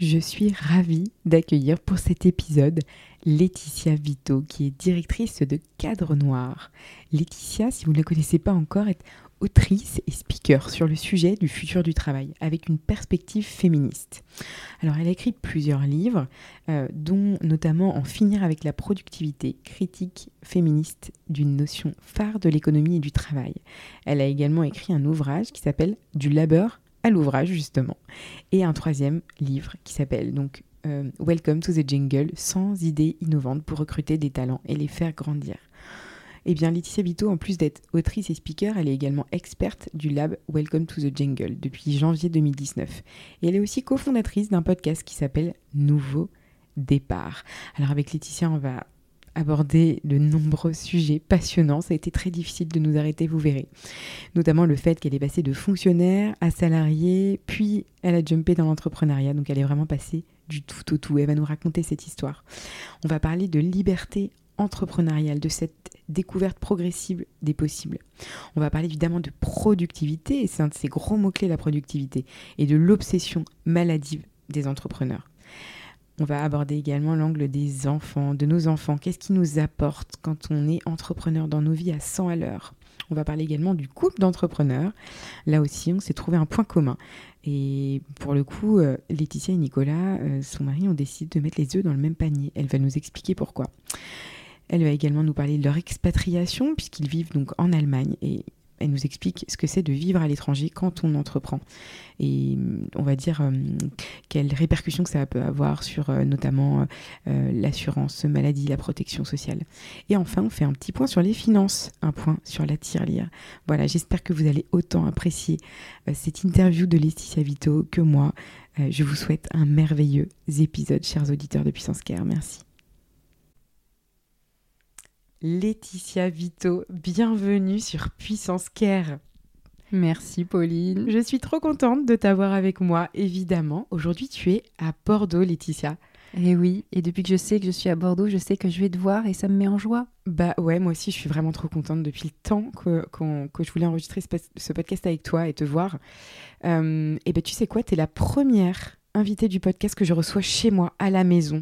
Je suis ravie d'accueillir pour cet épisode Laetitia Vito, qui est directrice de Cadre Noir. Laetitia, si vous ne la connaissez pas encore, est autrice et speaker sur le sujet du futur du travail, avec une perspective féministe. Alors, elle a écrit plusieurs livres, euh, dont notamment En finir avec la productivité, critique féministe d'une notion phare de l'économie et du travail. Elle a également écrit un ouvrage qui s'appelle Du labeur à l'ouvrage justement, et un troisième livre qui s'appelle donc euh, Welcome to the Jingle, sans idées innovantes pour recruter des talents et les faire grandir. Eh bien, Laetitia Vito, en plus d'être autrice et speaker, elle est également experte du lab Welcome to the Jingle depuis janvier 2019. Et elle est aussi cofondatrice d'un podcast qui s'appelle Nouveau Départ. Alors avec Laetitia, on va aborder de nombreux sujets passionnants. Ça a été très difficile de nous arrêter, vous verrez. Notamment le fait qu'elle est passée de fonctionnaire à salarié, puis elle a jumpé dans l'entrepreneuriat. Donc elle est vraiment passée du tout au tout. Elle va nous raconter cette histoire. On va parler de liberté entrepreneuriale, de cette découverte progressive des possibles. On va parler évidemment de productivité, et c'est un de ces gros mots-clés, la productivité, et de l'obsession maladive des entrepreneurs. On va aborder également l'angle des enfants, de nos enfants. Qu'est-ce qui nous apporte quand on est entrepreneur dans nos vies à 100 à l'heure? On va parler également du couple d'entrepreneurs. Là aussi, on s'est trouvé un point commun. Et pour le coup, euh, Laetitia et Nicolas, euh, son mari, ont décidé de mettre les œufs dans le même panier. Elle va nous expliquer pourquoi. Elle va également nous parler de leur expatriation, puisqu'ils vivent donc en Allemagne. Elle nous explique ce que c'est de vivre à l'étranger quand on entreprend. Et on va dire euh, quelles répercussions que ça peut avoir sur euh, notamment euh, l'assurance maladie, la protection sociale. Et enfin, on fait un petit point sur les finances, un point sur la tirelire. Voilà, j'espère que vous allez autant apprécier cette interview de Laetitia Vito que moi. je vous souhaite un merveilleux épisode, chers auditeurs de Puissance Care. Merci. Laetitia Vito, bienvenue sur Puissance Care. Merci Pauline. Je suis trop contente de t'avoir avec moi, évidemment. Aujourd'hui, tu es à Bordeaux, Laetitia. Et eh oui, et depuis que je sais que je suis à Bordeaux, je sais que je vais te voir et ça me met en joie. Bah ouais, moi aussi, je suis vraiment trop contente depuis le temps que, je voulais enregistrer ce, podcast avec toi et te voir. Euh, et ben tu sais quoi, tu es la première invitée du podcast que je reçois chez moi, à la maison.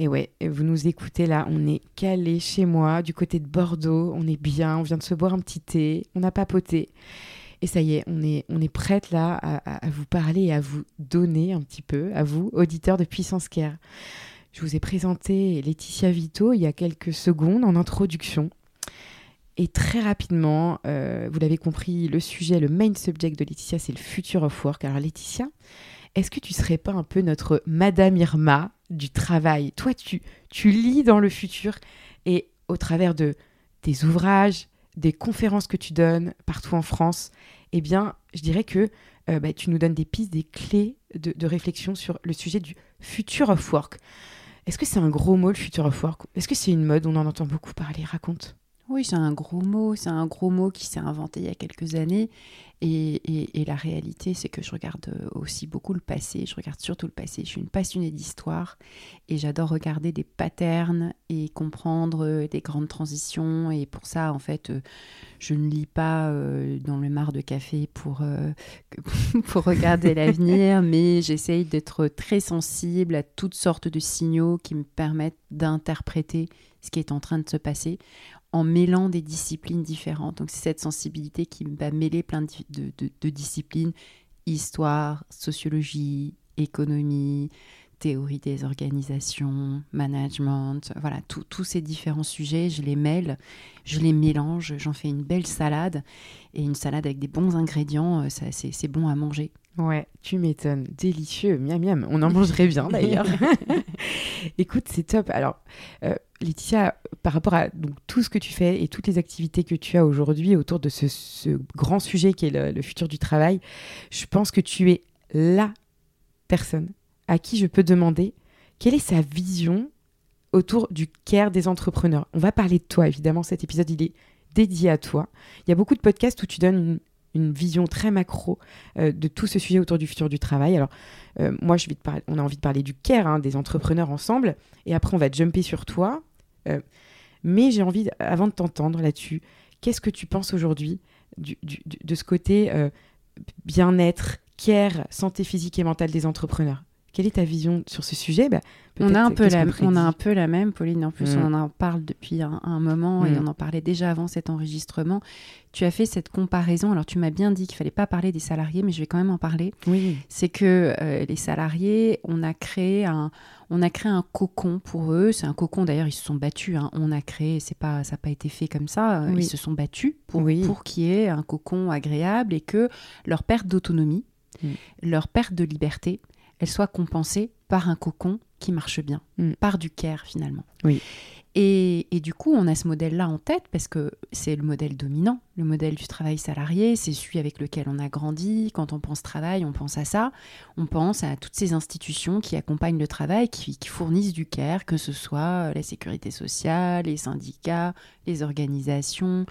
Et ouais, vous nous écoutez là, on est calé chez moi, du côté de Bordeaux, on est bien, on vient de se boire un petit thé, on a papoté. Et ça y est, on est, on est prête là à, vous parler et à vous donner un petit peu, à vous, auditeurs de Puissance Care. Je vous ai présenté Laetitia Vito il y a quelques secondes en introduction. Et très rapidement, euh, vous l'avez compris, le sujet, le main subject de Laetitia, c'est le future of work. Alors Laetitia, est-ce que tu serais pas un peu notre Madame Irma du travail? Toi, tu, tu lis dans le futur et au travers de tes ouvrages, des conférences que tu donnes partout en France, eh bien, je dirais que euh, bah, tu nous donnes des pistes, des clés de, de, réflexion sur le sujet du future of work. Est-ce que c'est un gros mot, le future of work? Est-ce que c'est une mode? On en entend beaucoup parler. Raconte. Oui, c'est un gros mot, c'est un gros mot qui s'est inventé il y a quelques années. Et, la réalité, c'est que je regarde aussi beaucoup le passé, je regarde surtout le passé. Je suis une passionnée d'histoire et j'adore regarder des patterns et comprendre des grandes transitions. Et pour ça, en fait, je ne lis pas euh, dans le mar de café pour, euh, pour regarder l'avenir, mais j'essaye d'être très sensible à toutes sortes de signaux qui me permettent d'interpréter ce qui est en train de se passer en mêlant des disciplines différentes. Donc c'est cette sensibilité qui va mêler plein de, disciplines, histoire, sociologie, économie, théorie des organisations, management, voilà, tous ces différents sujets, je les mêle, je les mélange, j'en fais une belle salade, et une salade avec des bons ingrédients, euh, c'est bon à manger. Ouais, tu m'étonnes, délicieux, miam miam, on en mangerait bien d'ailleurs. Écoute, c'est top. Alors, euh, Laetitia, par rapport à donc, tout ce que tu fais et toutes les activités que tu as aujourd'hui autour de ce, grand sujet qui est le, futur du travail, je pense que tu es la personne à qui je peux demander quelle est sa vision autour du care des entrepreneurs. On va parler de toi, évidemment, cet épisode, il est dédié à toi. Il y a beaucoup de podcasts où tu donnes une, une vision très macro euh, de tout ce sujet autour du futur du travail. Alors, euh, moi, je vais te parler, on a envie de parler du care, hein, des entrepreneurs ensemble, et après, on va jumper sur toi. Euh, mais j'ai envie, avant de t'entendre là-dessus, qu'est-ce que tu penses aujourd'hui de ce côté bien-être, care, santé physique et mentale des entrepreneurs? Quelle est ta vision sur ce sujet? Bah, on, a un peu la, on a un peu la même, Pauline. En plus, mm. on en parle depuis un, moment et mm. on en parlait déjà avant cet enregistrement. Tu as fait cette comparaison. Alors, tu m'as bien dit qu'il fallait pas parler des salariés, mais je vais quand même en parler. Oui. C'est que euh, les salariés, on a créé un, on a créé un cocon pour eux. C'est un cocon. D'ailleurs, ils se sont battus. Hein. On a créé. C'est pas, ça n'a pas été fait comme ça. Ils se sont battus pour, pour qu'il y ait un cocon agréable et que leur perte d'autonomie, mm. leur perte de liberté elle soit compensée par un cocon qui marche bien, mm. par du care finalement. Oui. Et, du coup, on a ce modèle-là en tête parce que c'est le modèle dominant, le modèle du travail salarié, c'est celui avec lequel on a grandi. Quand on pense travail, on pense à ça. On pense à toutes ces institutions qui accompagnent le travail, qui, qui fournissent du care, que ce soit la sécurité sociale, les syndicats, les organisations,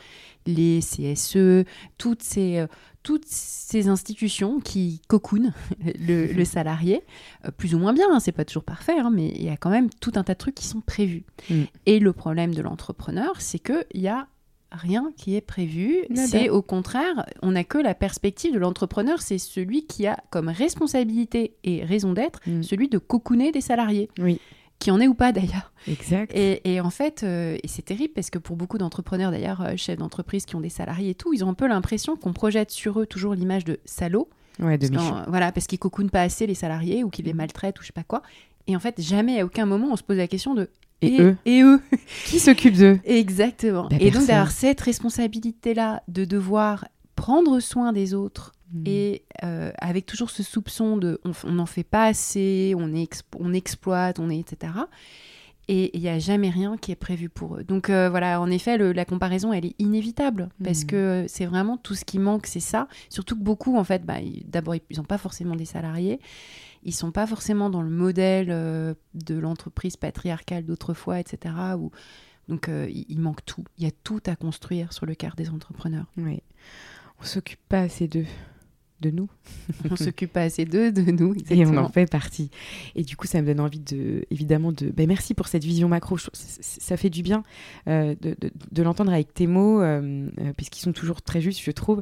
les CSE, toutes ces, euh, toutes ces institutions qui cocoonent le, salarié, euh, plus ou moins bien, hein, c'est pas toujours parfait, hein, mais il y a quand même tout un tas de trucs qui sont prévus. Mm. Et le problème de l'entrepreneur, c'est qu'il y a rien qui est prévu. C'est au contraire, on n'a que la perspective de l'entrepreneur, c'est celui qui a comme responsabilité et raison d'être, mm. celui de cocooner des salariés. Oui qui en est ou pas d'ailleurs. Exact. Et, en fait, euh, et c'est terrible parce que pour beaucoup d'entrepreneurs, d'ailleurs, euh, chefs d'entreprise qui ont des salariés et tout, ils ont un peu l'impression qu'on projette sur eux toujours l'image de salaud. Ouais, de parce Voilà, parce qu'ils cocoonent pas assez les salariés ou qu'ils les mm. maltraitent ou je sais pas quoi. Et en fait, jamais à aucun moment on se pose la question de et, eux? Et eux? Qui s'occupe d'eux? Exactement. et donc d'avoir cette responsabilité-là de devoir prendre soin des autres Hmm. Et euh, avec toujours ce soupçon de on n'en fait pas assez, on, on exploite, on est, etc. Et il n'y a jamais rien qui est prévu pour eux. Donc euh, voilà, en effet, la comparaison, elle est inévitable parce hmm. que c'est vraiment tout ce qui manque, c'est ça. Surtout que beaucoup, en fait, bah, d'abord, ils n'ont pas forcément des salariés. Ils sont pas forcément dans le modèle euh, de l'entreprise patriarcale d'autrefois, etc. Où, donc il, manque tout. Il y a tout à construire sur le quart des entrepreneurs. Oui. On s'occupe pas assez d'eux de nous. on s'occupe pas assez d'eux, de nous. Et on en fait partie. Et du coup, ça me donne envie de, évidemment, de. Ben, merci pour cette vision macro. Ça fait du bien euh, de, l'entendre avec tes mots, euh, euh, puisqu'ils sont toujours très justes, je trouve.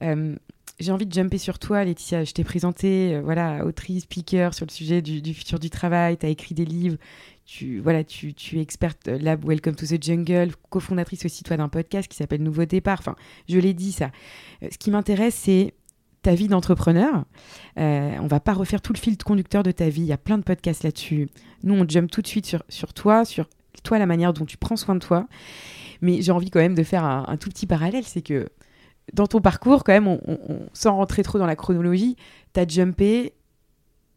j'ai envie de jumper sur toi, Laetitia. Je t'ai présenté, voilà, autrice, speaker sur le sujet du, futur du travail. Tu as écrit des livres. Tu, voilà, tu, tu, es experte Lab Welcome to the Jungle, cofondatrice aussi, toi, d'un podcast qui s'appelle Nouveau Départ. Enfin, je l'ai dit, ça. Ce qui m'intéresse, c'est ta vie d'entrepreneur. Euh, on va pas refaire tout le fil de conducteur de ta vie. Il y a plein de podcasts là-dessus. Nous, on jump tout de suite sur, sur toi, sur toi, la manière dont tu prends soin de toi. Mais j'ai envie quand même de faire un, tout petit parallèle. C'est que dans ton parcours, quand même, on, sans rentrer trop dans la chronologie, tu as jumpé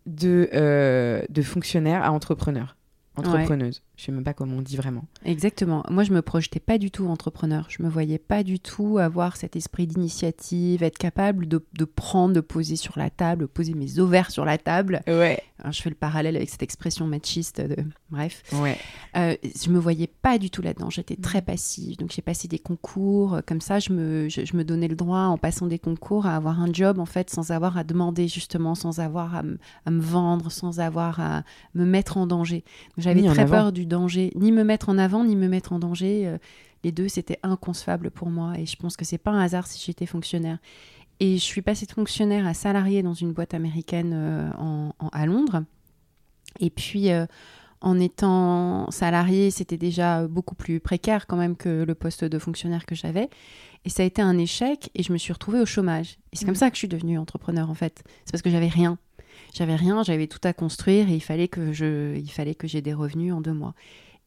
de, euh, de fonctionnaire à entrepreneur entrepreneuse. Je sais même pas comment on dit vraiment. Exactement. Moi, je me projetais pas du tout entrepreneur. Je me voyais pas du tout avoir cet esprit d'initiative, être capable de, de, prendre, de poser sur la table, poser mes ovaires sur la table. Ouais. je fais le parallèle avec cette expression machiste de bref. Ouais. Euh, je me voyais pas du tout là-dedans. J'étais très mm. passive. Donc j'ai passé des concours comme ça. Je me, je, me donnais le droit en passant des concours à avoir un job en fait sans avoir à demander justement, sans avoir à, à me vendre, sans avoir à me mettre en danger. J'avais très peur du danger, ni me mettre en avant, ni me mettre en danger. Euh, les deux, c'était inconcevable pour moi. Et je pense que c'est pas un hasard si j'étais fonctionnaire. Et je suis passée de fonctionnaire à salarié dans une boîte américaine euh, en, à Londres. Et puis, euh, en étant salarié, c'était déjà beaucoup plus précaire quand même que le poste de fonctionnaire que j'avais. Et ça a été un échec et je me suis retrouvée au chômage. Et c'est comme mmh. ça que je suis devenue entrepreneur en fait. C'est parce que j'avais rien. J'avais rien, j'avais tout à construire et il fallait que je, il fallait que j'ai des revenus en deux mois.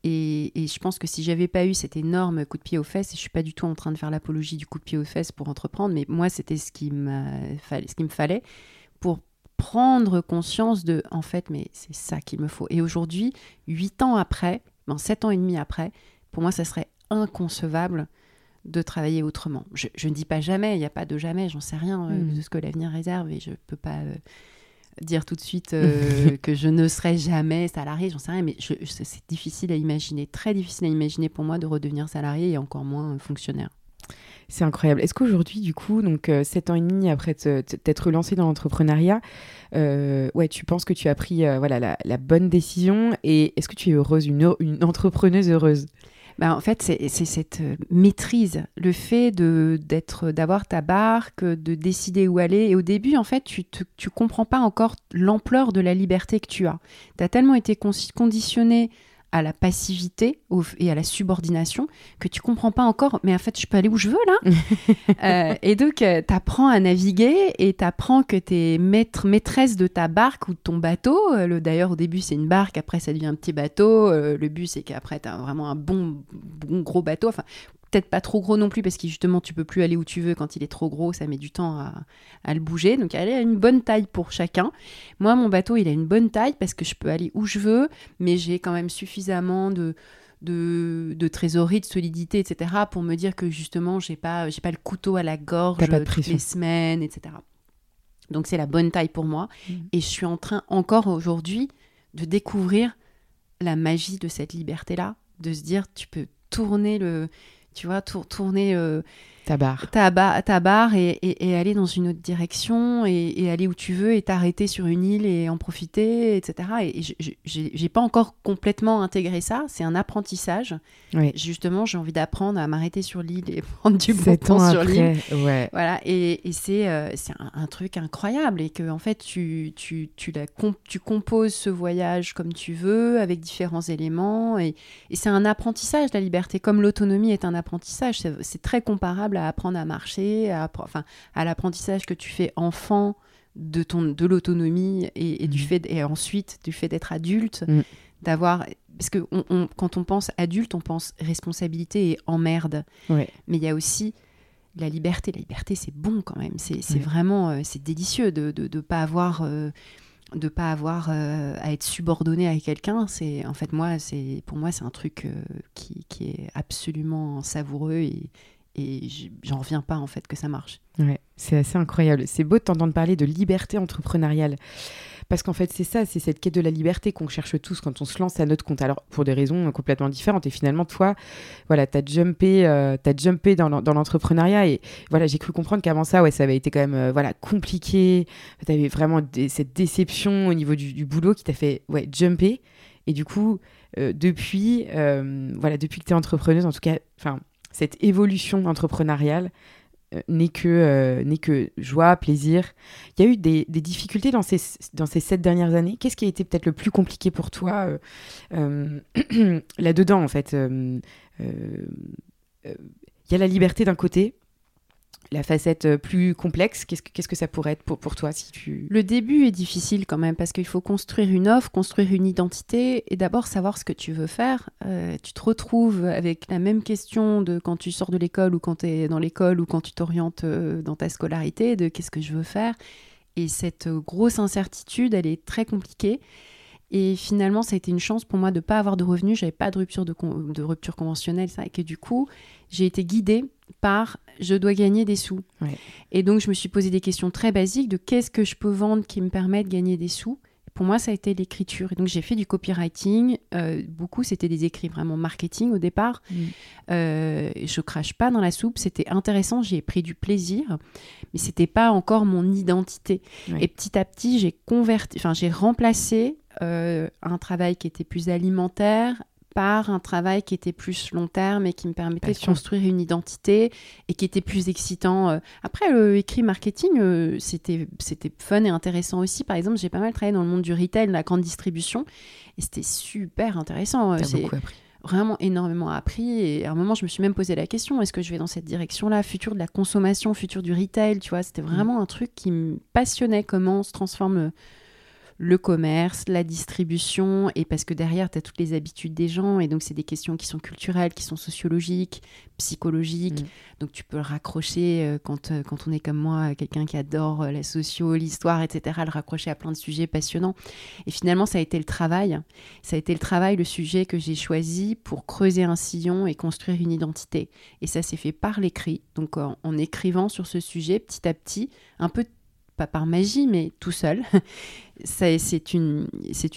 Et, je pense que si j'avais pas eu cet énorme coup de pied aux fesses, et je suis pas du tout en train de faire l'apologie du coup de pied aux fesses pour entreprendre, mais moi c'était ce qui ce qui me fallait pour prendre conscience de, en fait, mais c'est ça qu'il me faut. Et aujourd'hui, huit ans après, ben, sept ans et demi après, pour moi, ça serait inconcevable de travailler autrement. Je, ne dis pas jamais, il n'y a pas de jamais, j'en sais rien euh, hmm. de ce que l'avenir réserve et je peux pas. Euh, dire tout de suite euh, que je ne serai jamais salarié, j'en sais rien, mais c'est difficile à imaginer, très difficile à imaginer pour moi de redevenir salarié et encore moins fonctionnaire. C'est incroyable. Est-ce qu'aujourd'hui, du coup, donc euh, sept ans et demi après t'être lancé dans l'entrepreneuriat, euh, ouais, tu penses que tu as pris voilà la, bonne décision et est-ce que tu es heureuse, une, une entrepreneuse heureuse? Bah, en fait, c'est cette euh, maîtrise, le fait d'être, d'avoir ta barque, de décider où aller. Et au début, en fait, tu ne comprends pas encore l'ampleur de la liberté que tu as. Tu as tellement été conditionné à la passivité et à la subordination que tu comprends pas encore, mais en fait, je peux aller où je veux là. Euh, et donc, euh, tu apprends à naviguer et tu apprends que tu es maître, maîtresse de ta barque ou de ton bateau. Euh, d'ailleurs, au début, c'est une barque, après, ça devient un petit bateau. le but, c'est qu'après, tu as vraiment un bon, bon gros bateau. Enfin, peut-être pas trop gros non plus parce que justement tu peux plus aller où tu veux quand il est trop gros, ça met du temps à, le bouger. Donc elle a une bonne taille pour chacun. Moi mon bateau il a une bonne taille parce que je peux aller où je veux, mais j'ai quand même suffisamment de, de, trésorerie, de solidité, etc. pour me dire que justement j'ai pas j'ai pas le couteau à la gorge toutes les semaines, etc. Donc c'est la bonne taille pour moi mmh. et je suis en train encore aujourd'hui de découvrir la magie de cette liberté là, de se dire tu peux tourner le tu vois, tourner euh, ta barre, ta, ta barre et, et, aller dans une autre direction et, aller où tu veux et t'arrêter sur une île et en profiter, etc. Et, j'ai pas encore complètement intégré ça. C'est un apprentissage. Justement, j'ai envie d'apprendre à m'arrêter sur l'île et prendre du bon temps sur l'île. Ouais. Voilà. Et, c'est euh, un, truc incroyable et que en fait tu tu tu, la tu composes ce voyage comme tu veux avec différents éléments et, c'est un apprentissage la liberté comme l'autonomie est un apprentissage. C'est très comparable à apprendre à marcher, à, enfin, à l'apprentissage que tu fais enfant de, ton, de l'autonomie et, du mmh. fait, et ensuite du fait d'être adulte, mmh. d'avoir. Parce que on, quand on pense adulte, on pense responsabilité et emmerde. Mais il y a aussi la liberté. La liberté, c'est bon quand même. C'est, vraiment euh, c'est délicieux de ne pas avoir. Euh, de pas avoir euh, à être subordonné à quelqu'un, c'est en fait moi, c'est pour moi c'est un truc qui, qui, est absolument savoureux et, et j'en reviens pas en fait que ça marche. Ouais, c'est assez incroyable. C'est beau de t'entendre parler de liberté entrepreneuriale. Parce qu'en fait, c'est ça, c'est cette quête de la liberté qu'on cherche tous quand on se lance à notre compte. Alors, pour des raisons complètement différentes. Et finalement, toi, voilà, tu as jumpé, euh, as jumpé dans l'entrepreneuriat. Et voilà, j'ai cru comprendre qu'avant ça, ouais, ça avait été quand même euh, voilà, compliqué. Tu avais vraiment cette déception au niveau du, boulot qui t'a fait ouais, jumper. Et du coup, euh, depuis, voilà, depuis que tu es entrepreneuse, en tout cas, enfin cette évolution entrepreneuriale euh, n'est que, euh, que joie, plaisir. Il y a eu des, difficultés dans ces, dans ces sept dernières années. Qu'est-ce qui a été peut-être le plus compliqué pour toi euh, là-dedans, en fait Il y a la liberté d'un côté, la facette euh, plus complexe, qu'est-ce que, ça pourrait être pour, toi si tu... Le début est difficile quand même parce qu'il faut construire une offre, construire une identité et d'abord savoir ce que tu veux faire. Euh, tu te retrouves avec la même question de quand tu sors de l'école ou quand tu es dans l'école ou quand tu t'orientes euh, dans ta scolarité, de qu'est-ce que je veux faire. Et cette grosse incertitude, elle est très compliquée. Et finalement, ça a été une chance pour moi de ne pas avoir de revenus. J'avais pas de rupture, de rupture conventionnelle. Ça, et que du coup, j'ai été guidée par je dois gagner des sous. Et donc, je me suis posé des questions très basiques de qu'est-ce que je peux vendre qui me permet de gagner des sous. Pour moi, ça a été l'écriture. Et donc, j'ai fait du copywriting. Euh, beaucoup, c'était des écrits vraiment marketing au départ. Mm. Euh, je crache pas dans la soupe. C'était intéressant. J'ai pris du plaisir. Mais c'était pas encore mon identité. Et petit à petit, j'ai converti, enfin, j'ai remplacé euh, un travail qui était plus alimentaire un travail qui était plus long terme et qui me permettait de construire une identité et qui était plus excitant. Euh. Après, le écrit marketing, euh, c'était c'était fun et intéressant aussi. Par exemple, j'ai pas mal travaillé dans le monde du retail, de la grande distribution, et c'était super intéressant. J'ai beaucoup appris vraiment énormément appris et à un moment je me suis même posé la question est-ce que je vais dans cette direction là futur de la consommation futur du retail tu vois? C'était mm. vraiment un truc qui me passionnait comment se transforme le commerce, la distribution, et parce que derrière, tu as toutes les habitudes des gens, et donc c'est des questions qui sont culturelles, qui sont sociologiques, psychologiques, mm. donc tu peux le raccrocher euh, quand, euh, quand on est comme moi, quelqu'un qui adore euh, la socio, l'histoire, etc., le raccrocher à plein de sujets passionnants. Et finalement, ça a été le travail, ça a été le travail, le sujet que j'ai choisi pour creuser un sillon et construire une identité. Et ça s'est fait par l'écrit, donc en, en écrivant sur ce sujet petit à petit, un peu pas par magie, mais tout seul. c'est une,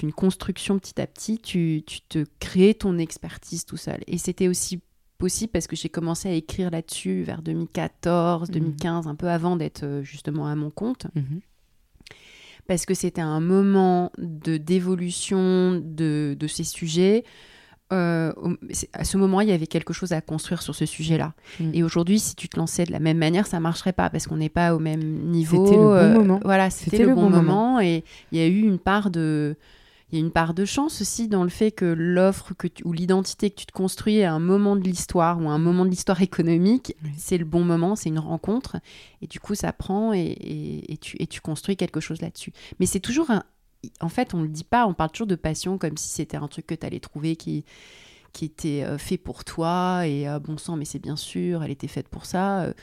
une construction petit à petit. Tu, tu te crées ton expertise tout seul. Et c'était aussi possible parce que j'ai commencé à écrire là-dessus vers 2014, 2015, mhm. un peu avant d'être euh, justement à mon compte. Mhm. Parce que c'était un moment de d'évolution de, de, ces sujets. Euh, à ce moment, il y avait quelque chose à construire sur ce sujet-là. Mhm. Et aujourd'hui, si tu te lançais de la même manière, ça marcherait pas parce qu'on n'est pas au même niveau. C'était le bon euh, moment. Voilà, c'était le, bon, moment. Et il y a eu une part de, il y a une part de chance aussi dans le fait que l'offre que ou l'identité que tu te construis à un moment de l'histoire ou à un moment de l'histoire économique, c'est le bon moment, c'est une rencontre. Et du coup, ça prend et, tu, et tu construis quelque chose là-dessus. Mais c'est toujours un. En fait, on ne le dit pas, on parle toujours de passion comme si c'était un truc que tu allais trouver qui, qui était euh, fait pour toi et euh, bon sang, mais c'est bien sûr, elle était faite pour ça. Euh,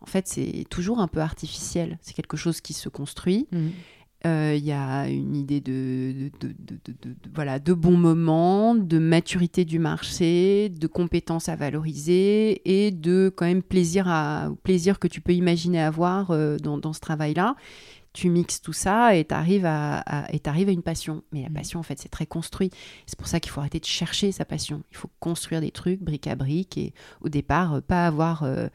en fait, c'est toujours un peu artificiel. C'est quelque chose qui se construit. Mmh. Euh, il y a une idée de, voilà, de bons moments, de maturité du marché, de compétences à valoriser et de quand même plaisir, à, plaisir que tu peux imaginer avoir euh, dans, ce travail-là. Tu mixes tout ça et tu arrives à, à, à une passion. Mais la mmh. passion, en fait, c'est très construit. C'est pour ça qu'il faut arrêter de chercher sa passion. Il faut construire des trucs brique à brique et au départ, pas avoir euh,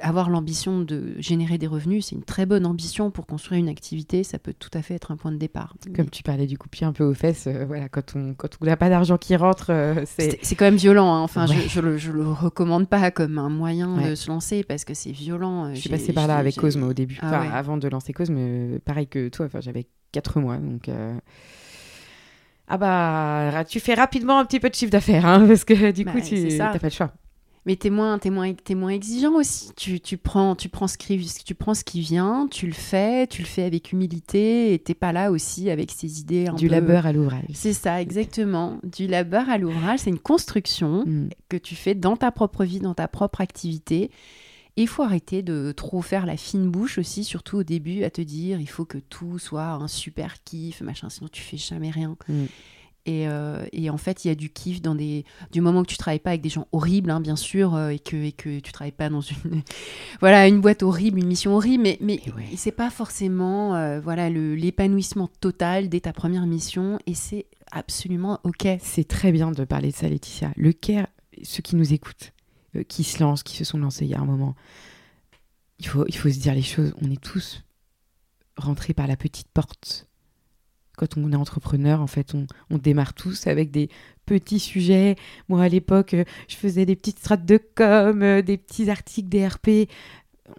avoir l'ambition de générer des revenus, c'est une très bonne ambition pour construire une activité. Ça peut tout à fait être un point de départ. Comme tu parlais du coup pied un peu aux fesses, euh, voilà, quand on quand on n'a pas d'argent qui rentre, euh, c'est c'est quand même violent. Hein. Enfin, je, je, le, je le recommande pas comme un moyen de se lancer parce que c'est violent. Je suis passée par là avec Cosme au début, ah avant de lancer Cosme, pareil que toi. Enfin, j'avais 4 mois, donc. Euh, ah bah, tu fais rapidement un petit peu de chiffre d'affaires, hein, parce que du bah, coup, tu n'as pas le choix mais t'es moins, es moins, es moins exigeant aussi. Tu, tu, prends, tu, prends ce qui, tu prends ce qui vient, tu le fais, tu le fais avec humilité et t'es pas là aussi avec ces idées. Un du labeur à l'ouvrage. C'est ça, exactement. Du labeur à l'ouvrage, c'est une construction mm. que tu fais dans ta propre vie, dans ta propre activité. il faut arrêter de trop faire la fine bouche aussi, surtout au début, à te dire il faut que tout soit un super kiff, machin, sinon tu fais jamais rien. Mm. Euh, et, en fait, il y a du kiff dans des, du moment que tu travailles pas avec des gens horribles, hein, bien sûr, euh, et que et que tu travailles pas dans une, voilà, une boîte horrible, une mission horrible, mais mais c'est pas forcément, euh, voilà, l'épanouissement total dès ta première mission, et c'est absolument ok. C'est très bien de parler de ça, Laetitia. Le care, ceux qui nous écoutent, qui se lancent, qui se sont lancés il y a un moment, il faut il faut se dire les choses. On est tous rentrés par la petite porte quand on est entrepreneur, en fait, on, démarre tous avec des petits sujets. Moi, à l'époque, euh, je faisais des petites strates de com, euh, des petits articles DRP.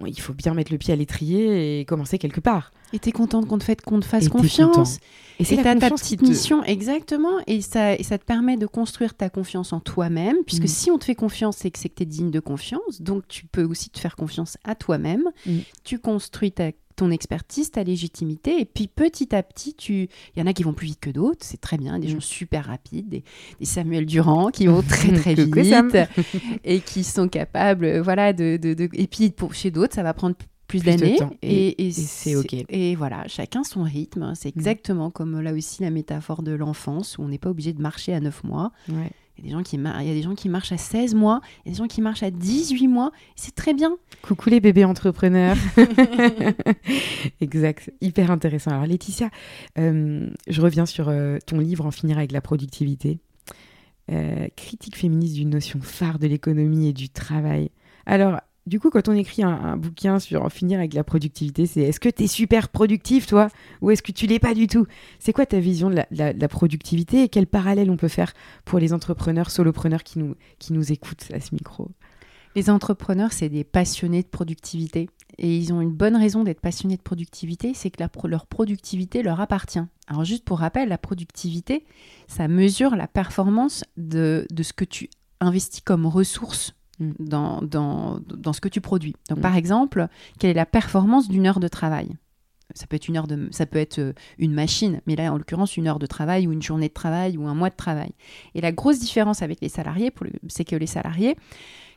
Il faut bien mettre le pied à l'étrier et commencer quelque part. Et t'es contente qu'on te, fait, qu'on te fasse confiance. Et c'est ta petite mission, exactement. Et ça, ça te permet de construire ta confiance en toi-même, puisque mm. si on te fait confiance, c'est que c'est que tu es digne de confiance. Donc tu peux aussi te faire confiance à toi-même. Mm. Tu construis ta ton expertise, ta légitimité. Et puis petit à petit, tu... il y en a qui vont plus vite que d'autres, c'est très bien, des mm. gens super rapides, des, Samuel Durand qui vont très très vite et qui sont capables, voilà, de, de, Et puis pour, chez d'autres, ça va prendre plus, d'années et, c'est ok. Et voilà, chacun son rythme. C'est mm. exactement comme là aussi la métaphore de l'enfance où on n'est pas obligé de marcher à 9 mois. Ouais. Il y, a des gens qui il y a des gens qui marchent à 16 mois, il y a des gens qui marchent à 18 mois. C'est très bien. Coucou les bébés entrepreneurs. exact, hyper intéressant. Alors Laetitia, euh, je reviens sur euh, ton livre En finir avec la productivité. Euh, critique féministe d'une notion phare de l'économie et du travail. Alors, du coup, quand on écrit un, bouquin sur en finir avec la productivité, c'est est-ce que tu es super productif, toi? Ou est-ce que tu l'es pas du tout? C'est quoi ta vision de la, productivité et quel parallèle on peut faire pour les entrepreneurs, solopreneurs qui nous, qui nous écoutent à ce micro? Les entrepreneurs, c'est des passionnés de productivité. Et ils ont une bonne raison d'être passionnés de productivité, c'est que leur productivité leur appartient. Alors juste pour rappel, la productivité, ça mesure la performance de, de ce que tu investis comme ressources Mm. dans, dans, dans, ce que tu produis. Donc, mm. par exemple, quelle est la performance d'une heure de travail? Ça peut être une heure de, ça peut être euh, une machine, mais là en l'occurrence une heure de travail ou une journée de travail ou un mois de travail. Et la grosse différence avec les salariés, c'est que les salariés,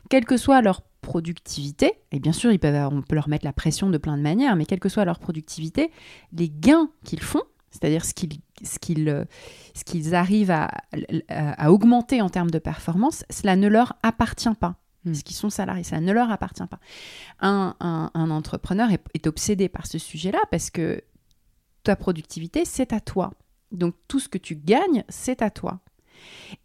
quelle que soit leur productivité, et bien sûr ils peuvent, on peut leur mettre la pression de plein de manières, mais quelle que soit leur productivité, les gains qu'ils font, c'est-à-dire ce qu'ils ce qu'ils euh, ce qu'ils arrivent à, à, augmenter en termes de performance, cela ne leur appartient pas parce qu'ils sont salariés, ça ne leur appartient pas. Un, entrepreneur est, est obsédé par ce sujet-là parce que ta productivité, c'est à toi. Donc tout ce que tu gagnes, c'est à toi.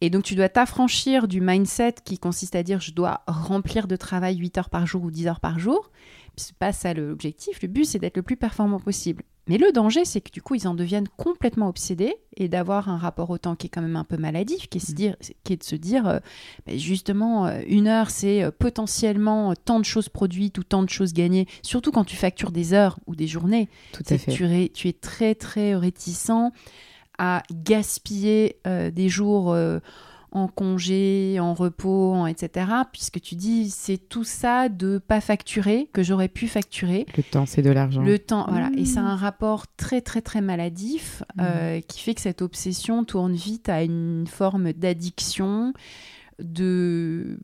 Et donc tu dois t'affranchir du mindset qui consiste à dire je dois remplir de travail 8 heures par jour ou 10 heures par jour. C'est pas ça l'objectif. Le but, c'est d'être le plus performant possible. Mais le danger, c'est que du coup, ils en deviennent complètement obsédés et d'avoir un rapport au temps qui est quand même un peu maladif, qui est, se Mm. dire, qui est de se dire, euh, ben, justement, euh, une heure, c'est euh, potentiellement tant de choses produites ou tant de choses gagnées, surtout quand tu factures des heures ou des journées. Tout à fait. tu, ré- tu es très, très réticent à gaspiller des jours en congé, en repos, en etc. Puisque tu dis, c'est tout ça de pas facturer, que j'aurais pu facturer. Le temps, c'est de l'argent. Le temps, voilà. Et c'est Mmh. un rapport très, très, très maladif euh, qui fait que cette obsession tourne vite à une forme d'addiction, de,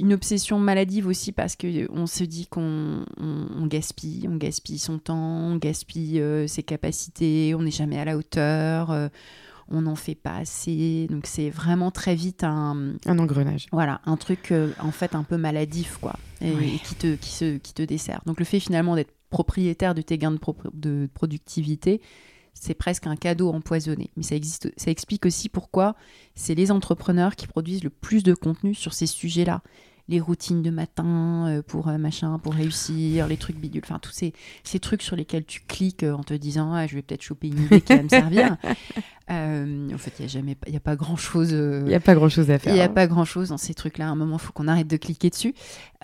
une obsession maladive aussi parce que on se dit qu'on on, on gaspille, on gaspille son temps, on gaspille euh, ses capacités, on n'est jamais à la hauteur, euh, on n'en fait pas assez. Donc c'est vraiment très vite un, Un engrenage. voilà, un truc euh, en fait un peu maladif quoi, et, Oui. et qui te qui se qui te dessert. Donc le fait finalement d'être propriétaire de tes gains de productivité, c'est presque un cadeau empoisonné. Mais ça existe, ça explique aussi pourquoi c'est les entrepreneurs qui produisent le plus de contenu sur ces sujets-là. Les routines de matin euh, pour euh, machin, pour réussir, les trucs bidules, enfin tous ces, ces trucs sur lesquels tu cliques euh, en te disant ah, je vais peut-être choper une idée qui va me servir. Euh, en fait, il n'y a jamais, il a pas grand chose. Il n'y a pas grand-chose à Il faire. n'y a hein. pas grand chose dans ces trucs-là. À un moment, il faut qu'on arrête de cliquer dessus.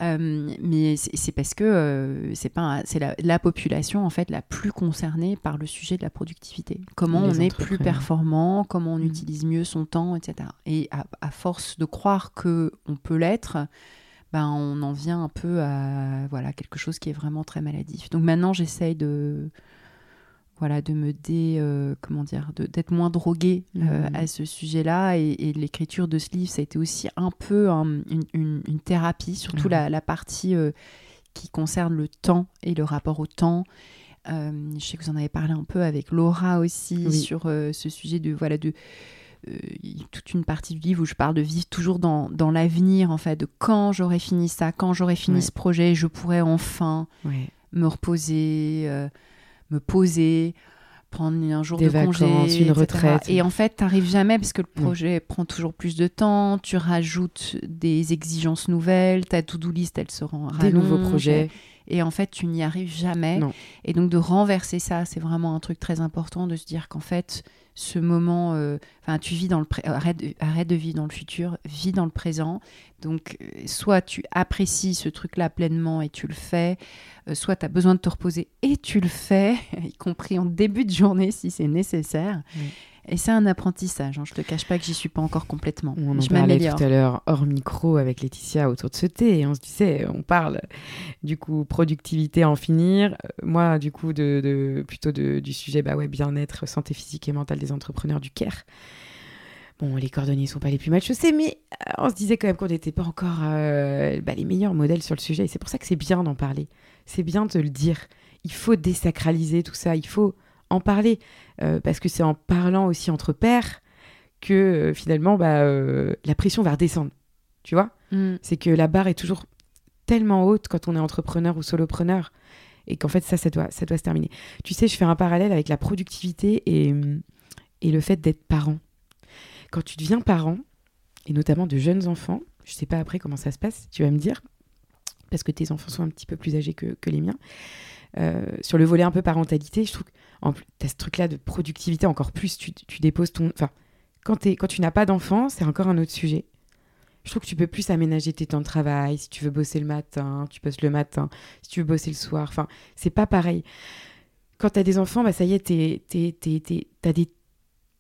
Euh, mais c'est parce que euh, c'est pas, c'est la, la population en fait la plus concernée par le sujet de la productivité. Comment Les on est plus performant, comment on Mhm. utilise mieux son temps, etc. Et à, à force de croire que on peut l'être, ben on en vient un peu à voilà quelque chose qui est vraiment très maladif. Donc maintenant, j'essaye de voilà, de me dé, euh, comment dire, de- d'être moins droguée euh, Mhm. à ce sujet-là. Et, et l'écriture de ce livre, ça a été aussi un peu un- une, une- une thérapie, surtout la, la partie euh, qui concerne le temps et le rapport au temps. Je sais que vous en avez parlé un peu avec Laura aussi Oui. sur ce sujet de voilà de y a toute une partie du livre où je parle de vivre toujours dans, dans l'avenir en fait de quand j'aurai fini ça quand j'aurai fini Ouais. ce projet je pourrai enfin Ouais. me reposer, euh, me poser, prendre un jour Des de vacances, congé, une etc. retraite. Et en fait, t'arrives jamais parce que le Non. projet prend toujours plus de temps, tu rajoutes des exigences nouvelles, ta to-do list, elle se rend Des nouveaux projets. Et en fait, tu n'y arrives jamais. Non. Et donc, de renverser ça, c'est vraiment un truc très important de se dire qu'en fait, ce moment, euh, enfin, tu vis dans le arrête, arrête de vivre dans le futur, vis dans le présent. Donc, euh, soit tu apprécies ce truc-là pleinement et tu le fais, euh, soit tu as besoin de te reposer et tu le fais, y compris en début de journée si c'est nécessaire. Et c'est un apprentissage. Hein. Je te cache pas que j'y suis pas encore complètement. On en je parlait tout à l'heure hors micro avec Laetitia autour de ce thé et on se disait, on parle du coup productivité à en finir. Euh, Moi, du coup, de, de- plutôt de- du sujet bah ouais, bien-être, santé physique et mentale des entrepreneurs du CARE. Bon, les cordonniers sont pas les plus mal chaussés, mais euh, on se disait quand même qu'on n'était pas encore euh, bah, les meilleurs modèles sur le sujet. Et c'est pour ça que c'est bien d'en parler. C'est bien de le dire. Il faut désacraliser tout ça. Il faut en parler. Euh, parce que c'est en parlant aussi entre pairs que euh, finalement bah, euh, la pression va redescendre. Tu vois? Mm. C'est que la barre est toujours tellement haute quand on est entrepreneur ou solopreneur et qu'en fait ça, ça doit, ça doit se terminer. Tu sais, je fais un parallèle avec la productivité et, hum, et le fait d'être parent. Quand tu deviens parent, et notamment de jeunes enfants, je sais pas après comment ça se passe, tu vas me dire, parce que tes enfants sont un petit peu plus âgés que, que les miens. Euh, sur le volet un peu parentalité, je trouve que tu as ce truc-là de productivité encore plus. Tu, tu déposes ton. Enfin, quand, quand tu n'as pas d'enfant, c'est encore un autre sujet. Je trouve que tu peux plus aménager tes temps de travail. Si tu veux bosser le matin, tu bosses le matin. Si tu veux bosser le soir, enfin, c'est pas pareil. Quand tu as des enfants, bah, ça y est, t'es- t'as des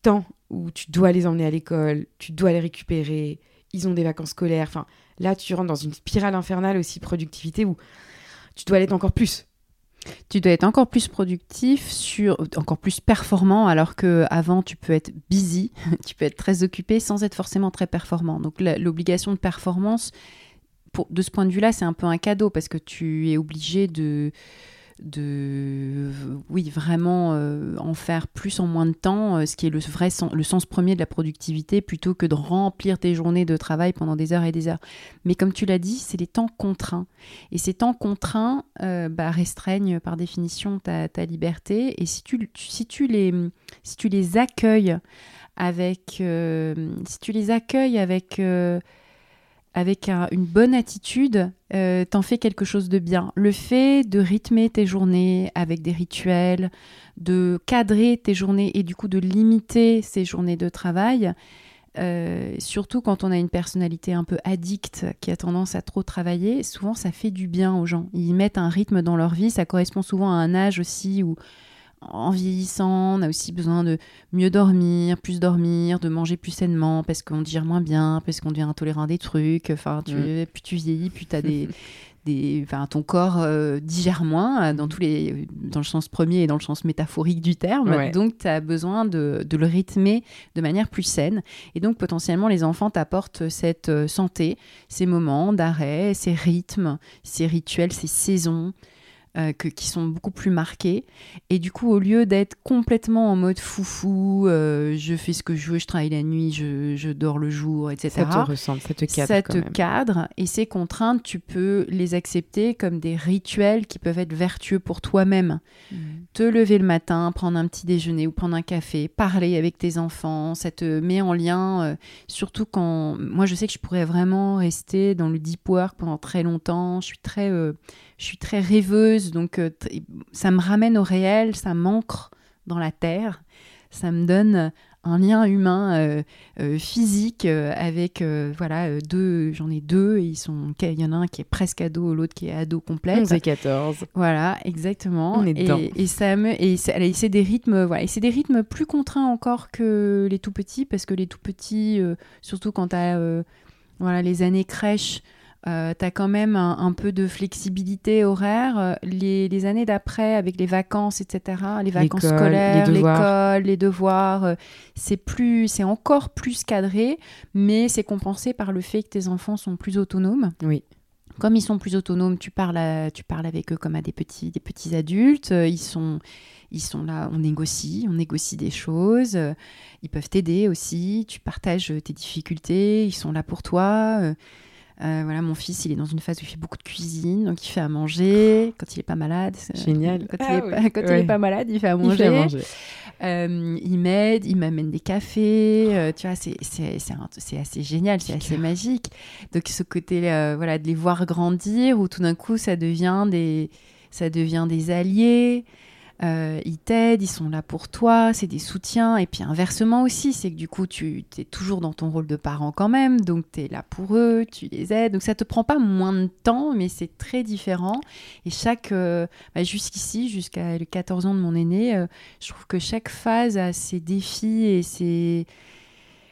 temps où tu dois les emmener à l'école, tu dois les récupérer, ils ont des vacances scolaires. Enfin, là, tu rentres dans une spirale infernale aussi productivité où tu dois l'être encore plus. Tu dois être encore plus productif, sur, encore plus performant, alors que avant tu peux être busy, tu peux être très occupé sans être forcément très performant. Donc l'obligation de performance, de ce point de vue-là, c'est un peu un cadeau parce que tu es obligé de de oui vraiment euh, en faire plus en moins de temps euh, ce qui est le vrai sens, le sens premier de la productivité plutôt que de remplir tes journées de travail pendant des heures et des heures. Mais comme tu l'as dit c'est les temps contraints. Et ces temps contraints euh, bah, restreignent par définition ta, liberté. Et si tu les accueilles avec si tu les accueilles avec avec une bonne attitude, euh, t'en fais quelque chose de bien. Le fait de rythmer tes journées avec des rituels, de cadrer tes journées et du coup de limiter ces journées de travail, euh, surtout quand on a une personnalité un peu addicte qui a tendance à trop travailler, souvent ça fait du bien aux gens. Ils mettent un rythme dans leur vie, ça correspond souvent à un âge aussi où en vieillissant, on a aussi besoin de mieux dormir, plus dormir, de manger plus sainement parce qu'on digère moins bien, parce qu'on devient intolérant à des trucs. Enfin, tu, mm. plus tu vieillis, plus as des, des, enfin, ton corps euh, digère moins dans tous les, dans le sens premier et dans le sens métaphorique du terme. Donc, tu as besoin de, de, le rythmer de manière plus saine. Et donc, potentiellement, les enfants t'apportent cette euh, santé, ces moments d'arrêt, ces rythmes, ces rituels, ces saisons. Euh, que, qui sont beaucoup plus marqués. Et du coup, au lieu d'être complètement en mode foufou, euh, je fais ce que je veux, je travaille la nuit, je, je dors le jour, etc. Ça te ressemble, ça te cadre. Ça te cadre. Et ces contraintes, tu peux les accepter comme des rituels qui peuvent être vertueux pour toi-même. Mmh. Te lever le matin, prendre un petit déjeuner ou prendre un café, parler avec tes enfants, ça te met en lien, euh, surtout quand... Moi, je sais que je pourrais vraiment rester dans le deep work pendant très longtemps. Je suis très je suis très rêveuse, donc euh, ça me ramène au réel, ça m'ancre dans la terre, ça me donne un lien humain euh, euh, physique avec voilà deux j'en ai deux et ils sont il y en a un qui est presque ado l'autre qui est ado complet 11 et 14 voilà exactement. On est et, et, ça me et c'est des rythmes voilà et c'est des rythmes plus contraints encore que les tout petits parce que les tout petits surtout quand tu as voilà les années crèche euh, tu as quand même un, peu de flexibilité horaire. Euh, les, années d'après, avec les vacances, etc., les vacances scolaires, l'école, les devoirs, euh, c'est plus, c'est encore plus cadré, mais c'est compensé par le fait que tes enfants sont plus autonomes. Oui. Comme ils sont plus autonomes, tu parles, tu parles avec eux comme à des petits, des petits adultes. Ils sont, ils sont là, on négocie, on négocie des choses. Ils peuvent t'aider aussi. Tu partages tes difficultés. Ils sont là pour toi. Euh, voilà, mon fils, il est dans une phase où il fait beaucoup de cuisine, donc il fait à manger quand il est pas malade. Génial. Quand, il, est ah pas, il est pas malade, il fait à manger. Il, manger. Euh, il m'aide, il m'amène des cafés. Euh, tu vois, c'est assez génial, c'est assez magique. Donc ce côté, voilà, de les voir grandir, où tout d'un coup, ça devient des, ça devient des alliés. Euh, ils t'aident, ils sont là pour toi, c'est des soutiens. Et puis inversement aussi, c'est que du coup, tu es toujours dans ton rôle de parent quand même, donc tu es là pour eux, tu les aides. Donc ça te prend pas moins de temps, mais c'est très différent. Et chaque, euh, bah, jusqu'ici, jusqu'à les 14 ans de mon aîné, euh, je trouve que chaque phase a ses défis et ses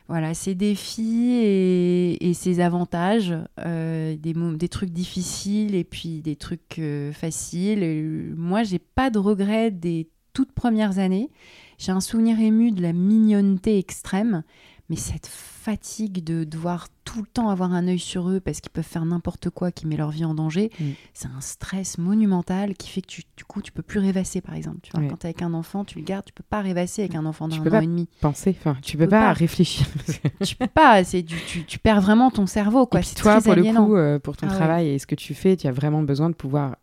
voilà, ses défis et, ses avantages, euh, des, des, trucs difficiles et puis des trucs euh, faciles. Euh, moi, j'ai pas de regrets des toutes premières années. J'ai un souvenir ému de la mignonneté extrême, mais cette fatigue de devoir tout le temps avoir un œil sur eux parce qu'ils peuvent faire n'importe quoi qui met leur vie en danger, mm. c'est un stress monumental qui fait que tu, du coup tu peux plus rêvasser par exemple. Tu vois, Quand tu es avec un enfant, tu le gardes, tu peux pas rêvasser avec un enfant d'un an et demi. Penser, enfin, tu, peux, pas, réfléchir. tu peux pas, c'est tu, tu, perds vraiment ton cerveau quoi. Et toi, pour le coup, euh, pour ton ah travail et ce que tu fais, tu as vraiment besoin de pouvoir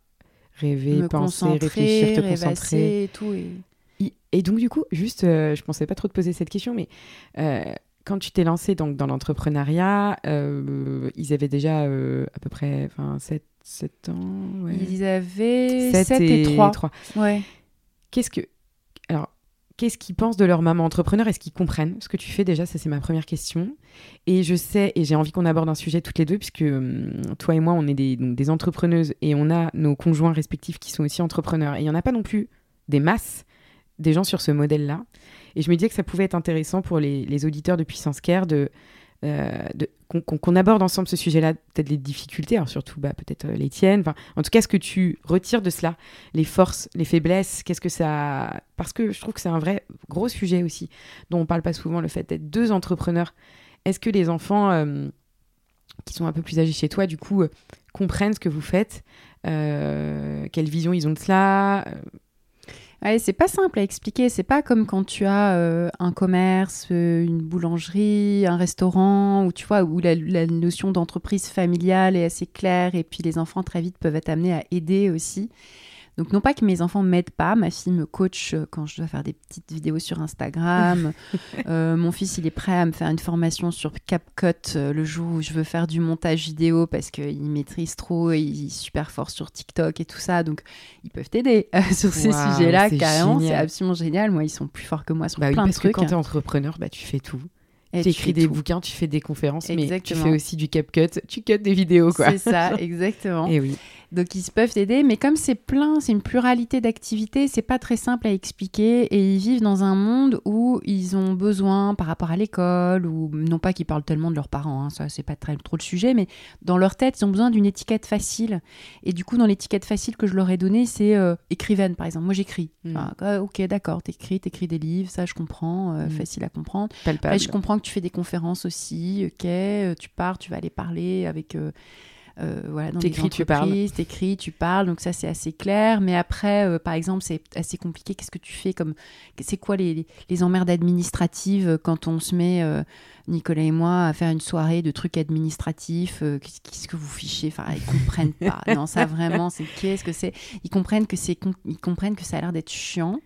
rêver, penser, réfléchir, te concentrer. Et, tout et... donc du coup, juste, euh, je pensais pas trop te poser cette question, mais euh, quand tu t'es lancé donc, dans l'entrepreneuriat, euh, ils avaient déjà euh, à peu près 7, 7 ans Ils avaient 7, et, 3. Ouais. Qu'est-ce que. Alors, qu'est-ce qu'ils pensent de leur maman entrepreneur? Est-ce qu'ils comprennent ce que tu fais déjà? Ça, c'est ma première question. Et je sais, et j'ai envie qu'on aborde un sujet toutes les deux, puisque hum, toi et moi, on est des, donc, des entrepreneuses et on a nos conjoints respectifs qui sont aussi entrepreneurs. Et il n'y en a pas non plus des masses, des gens sur ce modèle-là. Et je me disais que ça pouvait être intéressant pour les, auditeurs de Puissance Care de, euh, qu'on aborde ensemble ce sujet-là, peut-être les difficultés, alors surtout bah, peut-être euh, les tiennes. en tout cas, ce que tu retires de cela, les forces, les faiblesses, qu'est-ce que ça. Parce que je trouve que c'est un vrai gros sujet aussi, dont on parle pas souvent, le fait d'être deux entrepreneurs. Est-ce que les enfants euh, qui sont un peu plus âgés chez toi, du coup, comprennent ce que vous faites Quelle vision ils ont de cela Ouais, c'est pas simple à expliquer. C'est pas comme quand tu as euh, un commerce, euh, une boulangerie, un restaurant, où tu vois, où la, la notion d'entreprise familiale est assez claire et puis les enfants très vite peuvent être amenés à aider aussi. Donc non pas que mes enfants m'aident pas, ma fille me coach euh, quand je dois faire des petites vidéos sur Instagram. Euh, mon fils, il est prêt à me faire une formation sur CapCut euh, le jour où je veux faire du montage vidéo parce qu'il maîtrise trop et il est super fort sur TikTok et tout ça. Donc ils peuvent t'aider sur ces sujets-là, carrément. C'est absolument génial. Moi, ils sont plus forts que moi sur bah plein de trucs. Parce que quand tu es entrepreneur, bah, tu fais tout. Tu écris des bouquins, tu fais des conférences, mais tu fais aussi du CapCut, tu cut des vidéos, quoi. C'est ça, exactement. et oui. Donc ils peuvent t'aider, mais comme c'est plein, c'est une pluralité d'activités, c'est pas très simple à expliquer et ils vivent dans un monde où ils ont besoin par rapport à l'école ou non pas qu'ils parlent tellement de leurs parents, hein, ça c'est pas très, trop le sujet, mais dans leur tête ils ont besoin d'une étiquette facile et du coup dans l'étiquette facile que je leur ai donnée c'est euh, écrivaine par exemple. Moi j'écris. Mm. Ah, ok d'accord, t'écris, t'écris des livres, ça je comprends, euh, mm. facile à comprendre. Après, je comprends que tu fais des conférences aussi, ok, euh, tu pars, tu vas aller parler avec euh, voilà, dans t'écris, tu parles. T'écris, tu parles, donc ça c'est assez clair. Mais après, euh, par exemple, c'est assez compliqué. Qu'est-ce que tu fais comme, c'est quoi les, les emmerdes administratives quand on se met, euh, Nicolas et moi, à faire une soirée de trucs administratifs Qu'est-ce que vous fichez? Enfin, ils comprennent pas. non, ça vraiment, c'est qu'est-ce que c'est? Ils comprennent que c'est, ils comprennent que ça a l'air d'être chiant.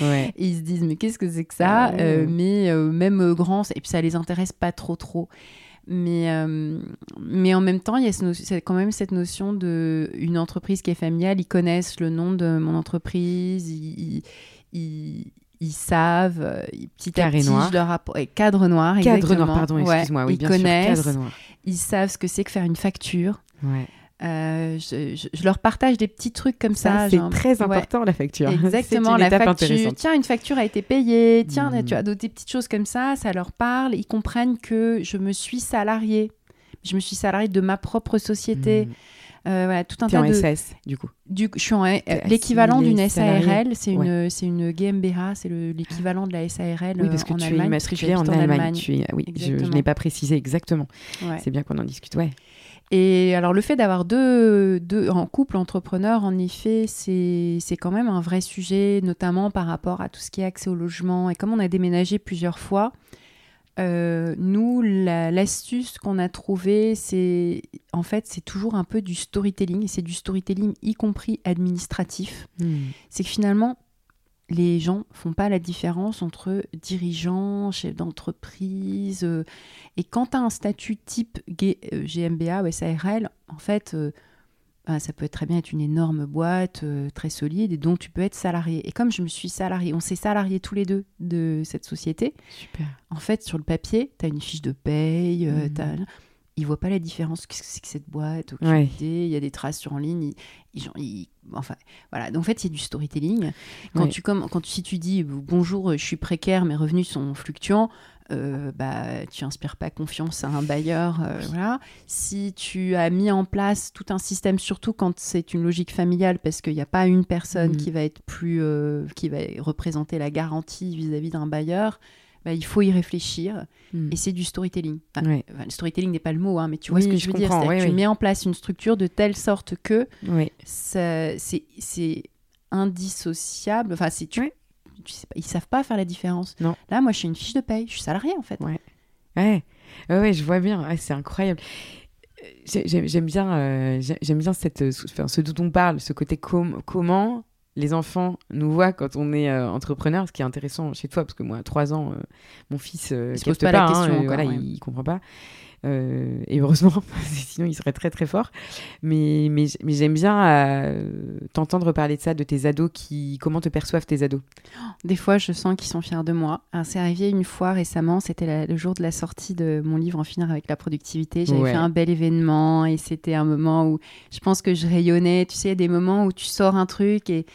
Ouais. et ils se disent mais qu'est-ce que c'est que ça? Mais même grand, et puis ça les intéresse pas trop trop. Mais, euh, mais en même temps, il y a quand même cette notion de une entreprise qui est familiale. Ils connaissent le nom de mon entreprise, ils, ils, ils, savent, petit à petit, noir. je leur cadre noir, cadre noir, pardon, excuse-moi, oui, ils bien connaissent, sûr, cadre noir. Ils savent ce que c'est que faire une facture. Ouais. Euh, je, je, leur partage des petits trucs comme ça. ça c'est très important la facture. Exactement, la facture. Tiens, une facture a été payée. Tiens, mmh. tu as des petites choses comme ça. Ça leur parle. Ils comprennent que je me suis salarié. Je me suis salarié de ma propre société. Mmh. Euh, voilà, tout un tas en SAS, du coup. Du, je suis en l'équivalent d'une SARL, c'est une, ouais. c'est une GmbH, c'est l'équivalent de la SARL. Oui, parce que en tu Allemagne, es en, en, Allemagne. Allemagne. Tu es, oui, je, je n'ai pas précisé exactement. Ouais. C'est bien qu'on en discute, ouais. Et alors le fait d'avoir deux, deux en couple entrepreneur, en effet, c'est quand même un vrai sujet, notamment par rapport à tout ce qui est accès au logement. Et comme on a déménagé plusieurs fois, euh, nous, l'astuce qu'on a trouvée, c'est en fait, c'est toujours un peu du storytelling, et c'est du storytelling y compris administratif. Mmh. C'est que finalement, les gens font pas la différence entre dirigeants, chefs d'entreprise. Euh, et quand tu as un statut type G, euh, GmbH ou SARL, en fait, euh, bah, ça peut être très bien être une énorme boîte euh, très solide et dont tu peux être salarié. Et comme je me suis salarié, on s'est salariés tous les deux de cette société. Super. En fait, sur le papier, tu as une fiche de paye, Mhm. t'as- ils voient pas la différence. Qu'est-ce que c'est que cette boîte Ouais. Il y a des traces sur en ligne. Ils, ils- ils- enfin, voilà. Donc, en fait, c'est du storytelling. Quand Ouais. tu comme quand tu, si tu dis bonjour, je suis précaire, mes revenus sont fluctuants. Euh, bah, tu inspires pas confiance à un bailleur, euh, voilà. Si tu as mis en place tout un système, surtout quand c'est une logique familiale, parce qu'il n'y a pas une personne Mhm. qui va être plus, euh, qui va représenter la garantie vis-à-vis d'un bailleur, bah, il faut y réfléchir. Mm. Et c'est du storytelling. Enfin, Ouais. enfin, le storytelling n'est pas le mot, hein, mais tu vois Oui, ce que je je veux dire. oui, tu mets en place une structure de telle sorte que c'est indissociable. Enfin, c'est tu. Tu sais pas, ils savent pas faire la différence. Non. Là, moi, je suis une fiche de paye. Je suis salarié en fait. Ouais. Ouais, ouais, je vois bien. Ouais, c'est incroyable. Euh, j'ai- J'aime bien, euh, j'ai- j'aime bien cette, euh, enfin, ce dont on parle, ce côté com- comment les enfants nous voient quand on est euh, entrepreneur, ce qui est intéressant chez toi, parce que moi, à 3 ans, euh, mon fils Il pose capte pas la hein, question encore, voilà, ouais. il, il comprend pas. Euh, et heureusement, sinon il serait très très fort. Mais, mais, mais j'aime bien euh, t'entendre parler de ça, de tes ados, qui, comment te perçoivent tes ados? Des fois, je sens qu'ils sont fiers de moi. Alors, c'est arrivé une fois récemment, c'était le jour de la sortie de mon livre En finir avec la productivité. J'avais Ouais. fait un bel événement et c'était un moment où je pense que je rayonnais. Tu sais, il y a des moments où tu sors un truc et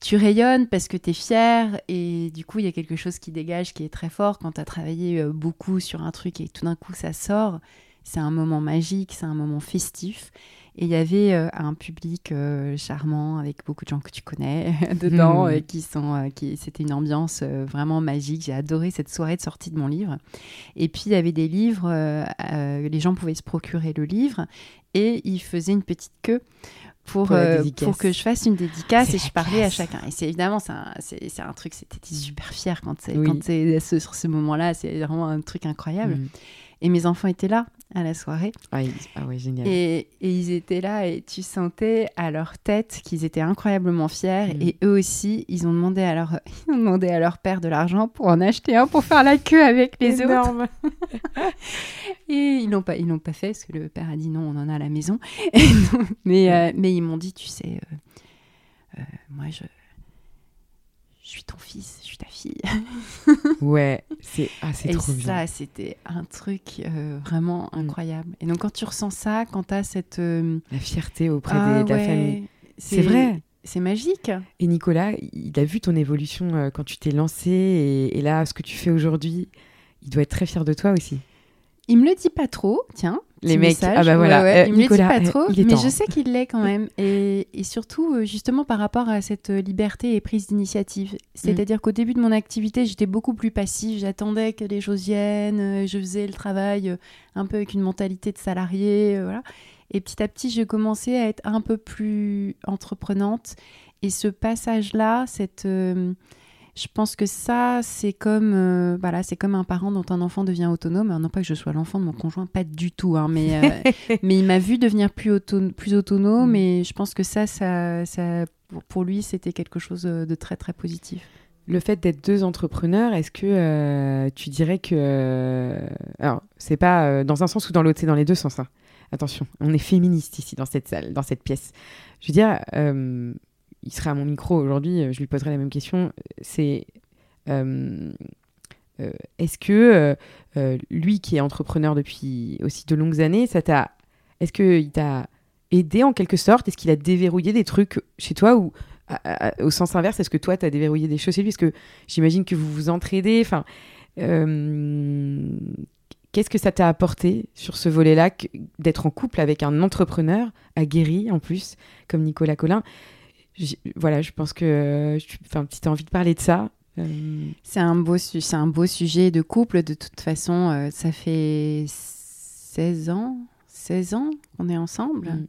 tu rayonnes parce que tu es fier et du coup, il y a quelque chose qui dégage qui est très fort quand tu as travaillé euh, beaucoup sur un truc et tout d'un coup, ça sort. C'est un moment magique, c'est un moment festif. Et il y avait euh, un public euh, charmant avec beaucoup de gens que tu connais dedans, Mhm. euh, qui sont, euh, qui, c'était une ambiance vraiment magique. J'ai adoré cette soirée de sortie de mon livre. Et puis il y avait des livres, les gens pouvaient se procurer le livre et ils faisaient une petite queue pour, euh, pour que je fasse une dédicace et je parlais à chacun. Et c'est évidemment, c'est un, c'est, un truc, c'était super fier quand c'est, Oui. quand c'est à ce- sur ce moment-là, c'est vraiment un truc incroyable. Mm. Et mes enfants étaient là à la soirée. Ah, il- ah ouais, génial. Et, et ils étaient là et tu sentais à leur tête qu'ils étaient incroyablement fiers. Mm. Et eux aussi, ils ont, demandé à leur, ils ont demandé à leur père de l'argent pour en acheter un pour faire la queue avec les autres. Énorme. Et ils l'ont pas, ils l'ont pas fait parce que le père a dit non, on en a à la maison. Et donc- mais, euh, mais ils m'ont dit, tu sais, euh, euh, moi je, je suis ton fils, je suis ta fille. Ouais, c'est ah, c'est Et trop bien. ça, c'était un truc euh, vraiment incroyable. Et donc quand tu ressens ça, quand tu as cette euh, La fierté auprès ah des- de la ouais, famille. C'est vrai. c'est magique. Et Nicolas, il a vu ton évolution euh, quand tu t'es lancé et, et là, ce que tu fais aujourd'hui, il doit être très fier de toi aussi. Il me le dit pas trop, tiens. Les mecs, message. ah bah voilà, Ouais, ouais, euh, il me Nicolas, le dit euh, pas trop, il est mais temps. je sais qu'il l'est quand même. Et, et surtout, euh, justement, par rapport à cette euh, liberté et prise d'initiative. C'est-à-dire qu'au début de mon activité, j'étais beaucoup plus passive. J'attendais que les choses viennent. euh, Je faisais le travail euh, un peu avec une mentalité de salarié. euh, voilà. Et petit à petit, j'ai commencé à être un peu plus entreprenante. Et ce passage-là, cette, euh, je pense que ça, c'est comme, euh, voilà, c'est comme un parent dont un enfant devient autonome. Alors, non pas que je sois l'enfant de mon conjoint, pas du tout, hein, mais, euh, mais il m'a vu devenir plus, auto- plus autonome. Mm. Et je pense que ça, ça, ça pour, lui, c'était quelque chose de très très positif. Le fait d'être deux entrepreneurs, est-ce que euh, tu dirais que. euh, alors, c'est pas euh, dans un sens ou dans l'autre, c'est dans les deux sens. hein. Attention, on est féministe ici, dans cette salle, dans cette pièce. Je veux dire, euh, il serait à mon micro aujourd'hui, euh, je lui poserai la même question. C'est. euh, euh, est-ce que lui qui est entrepreneur depuis aussi de longues années, ça t'a. Est-ce qu'il t'a aidé en quelque sorte? Est-ce qu'il a déverrouillé des trucs chez toi ou au sens inverse, est-ce que toi, tu déverrouillé des choses chez lui? Parce que j'imagine que vous vous entraidez. Enfin, qu'est-ce que ça t'a apporté sur ce volet-là d'être en couple avec un entrepreneur aguerri en plus, comme Nicolas Collin? Voilà, je pense que je- enfin, si tu as envie de parler de ça. euh, C'est un, beau c'est un beau sujet de couple. De toute façon, euh, ça fait 16 ans, 16 ans qu'on est ensemble. Mm.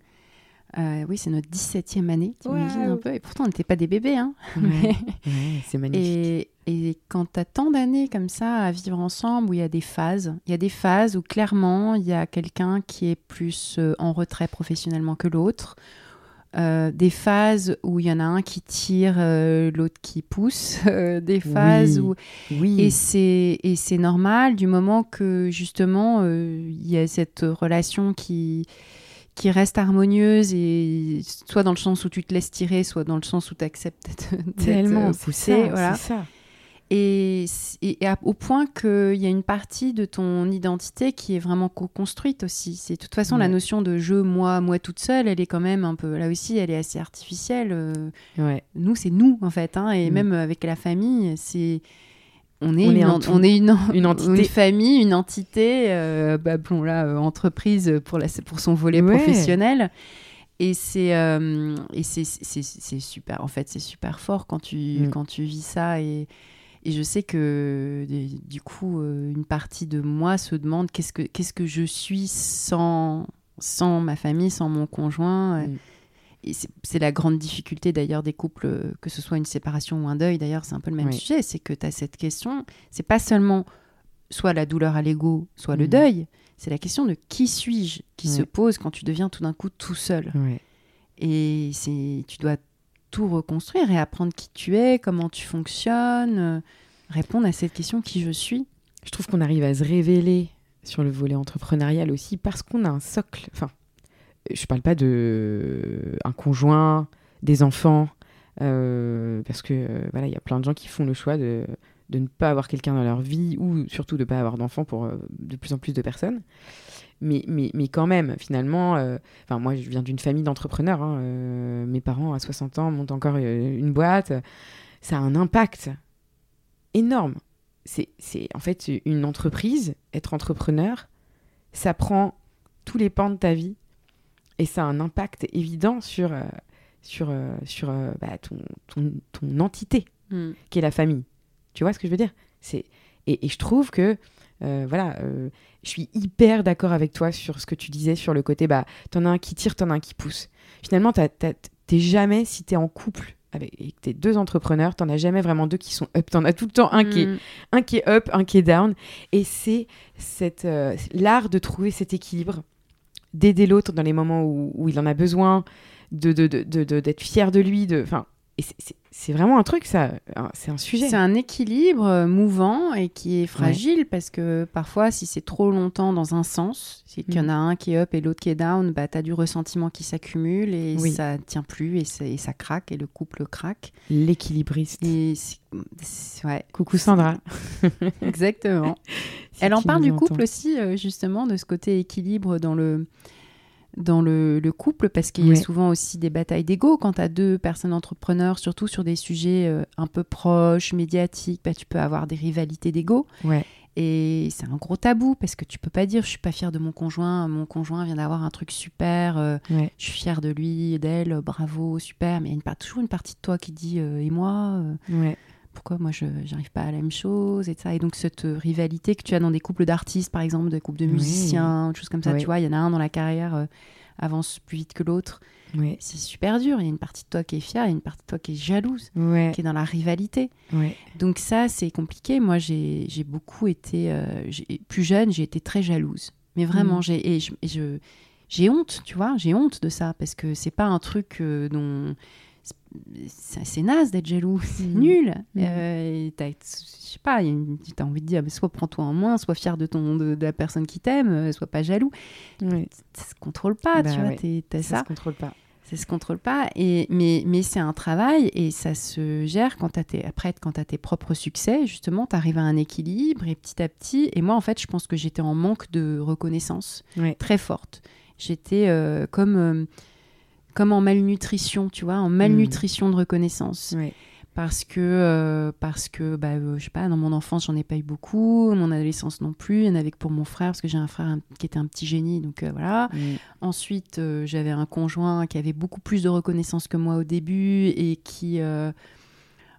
Euh, oui, c'est notre 17e année, t'imagines un peu. Et pourtant, on n'était pas des bébés. Hein. ouais, ouais, c'est magnifique. Et, et quand tu as tant d'années comme ça à vivre ensemble, où il y a des phases, il y a des phases où clairement, il y a quelqu'un qui est plus euh, en retrait professionnellement que l'autre. Euh, des phases où il y en a un qui tire, euh, l'autre qui pousse. euh, des phases Oui. où Oui, et c'est et c'est normal du moment que justement il y a cette relation qui qui reste harmonieuse et soit dans le sens où tu te laisses tirer, soit dans le sens où tu acceptes d'être poussé, voilà. c'est ça. Et, c- et à- au point qu'il y a une partie de ton identité qui est vraiment co-construite aussi. C'est de toute façon la notion de je, moi, moi toute seule, elle est quand même un peu là aussi, elle est assez artificielle. euh, Ouais. nous, c'est nous en fait, hein, et Mm. même avec la famille, c'est on est, On une, est en- on est une, Une entité. famille, une entité, euh, bah, bon là, euh, entreprise pour, la, pour son volet Ouais. professionnel. Et c'est euh, super. En fait, c'est super fort quand tu Mm. quand tu vis ça et et je sais que d- du coup euh, une partie de moi se demande qu'est-ce que qu'est-ce que je suis sans sans ma famille, sans mon conjoint. Mm. Et c'est la grande difficulté d'ailleurs des couples, euh, que ce soit une séparation ou un deuil, d'ailleurs c'est un peu le même Oui. sujet, c'est que tu as cette question, c'est pas seulement soit la douleur à l'ego, soit le Mhm. deuil, c'est la question de qui suis-je qui se pose quand tu deviens tout d'un coup tout seul. Et c'est tu dois tout reconstruire et apprendre qui tu es, comment tu fonctionnes, euh, répondre à cette question qui je suis. Je trouve qu'on arrive à se révéler sur le volet entrepreneurial aussi parce qu'on a un socle. Enfin, je parle pas de un conjoint, des enfants, euh, parce que euh, voilà, il y a plein de gens qui font le choix de, de ne pas avoir quelqu'un dans leur vie ou surtout de ne pas avoir d'enfants pour euh, de plus en plus de personnes. Mais, mais, mais quand même, finalement, euh, enfin moi je viens d'une famille d'entrepreneurs. hein, euh, mes parents à 60 ans montent encore euh, une boîte. Ça a un impact énorme c'est en fait une entreprise, être entrepreneur, ça prend tous les pans de ta vie et ça a un impact évident sur, euh, sur, sur bah, ton, ton, ton entité qui est la famille. Tu vois ce que je veux dire? C'est Et, je trouve que, euh, voilà, euh, je suis hyper d'accord avec toi sur ce que tu disais sur le côté, bah, t'en as un qui tire, t'en as un qui pousse. Finalement, t'es jamais, si t'es en couple avec tes deux entrepreneurs, t'en as jamais vraiment deux qui sont up. T'en as tout le temps un, qui est, mm. un qui est up, un qui est down. Et c'est euh, l'art de trouver cet équilibre, d'aider l'autre dans les moments où, où, il en a besoin, de, d'être de, de, fier de lui. De, et c'est vraiment un truc, ça. C'est un sujet. C'est un équilibre euh, mouvant et qui est fragile parce que parfois, si c'est trop longtemps dans un sens, c'est qu'il y en mm. a un qui est up et l'autre qui est down, bah, tu as du ressentiment qui s'accumule et ça tient plus et, et, ça craque et le couple craque. L'équilibriste. Ouais. Coucou Sandra. Exactement. Elle en parle du couple aussi, euh, justement, de ce côté équilibre dans le dans le, couple parce qu'il y a souvent aussi des batailles d'ego. Quand tu as deux personnes entrepreneurs, surtout sur des sujets euh, un peu proches, médiatiques, bah, tu peux avoir des rivalités d'ego. Et c'est un gros tabou parce que tu peux pas dire je suis pas fière de mon conjoint, mon conjoint vient d'avoir un truc super, euh, je suis fière de lui, d'elle, bravo, super. Mais il y a toujours une partie de toi qui dit euh, et moi pourquoi moi je n'arrive pas à la même chose et ça et donc cette rivalité que tu as dans des couples d'artistes par exemple des couples de musiciens des choses comme ça tu vois il y en a un dans la carrière euh, avance plus vite que l'autre. C'est super dur. Il y a une partie de toi qui est fière il y a une partie de toi qui est jalouse qui est dans la rivalité. Donc ça c'est compliqué. Moi j'ai beaucoup été euh, plus jeune j'ai été très jalouse. Mais vraiment mm. j'ai et je, j'ai honte tu vois j'ai honte de ça parce que c'est pas un truc euh, dont c'est naze d'être jaloux, c'est mm. nul. Mm. Euh, je sais pas, tu as envie de dire, soit prends-toi en moins, sois fier de, ton, de, la personne qui t'aime, euh, sois pas jaloux. Ça se contrôle pas, bah tu vois, ça. Ça se contrôle pas. Ça se contrôle pas, et, mais, mais c'est un travail et ça se gère quand tu tes, après, quand tes propres succès, justement, tu arrives à un équilibre et petit à petit, et moi en fait, je pense que j'étais en manque de reconnaissance très forte. J'étais euh, comme comme en malnutrition, tu vois, en malnutrition de reconnaissance. Parce que, euh, parce que bah, euh, je sais pas, dans mon enfance, j'en ai pas eu beaucoup, mon adolescence non plus, il y en avait que pour mon frère, parce que j'ai un frère qui était un petit génie, donc euh, voilà. Ensuite, j'avais un conjoint qui avait beaucoup plus de reconnaissance que moi au début et qui,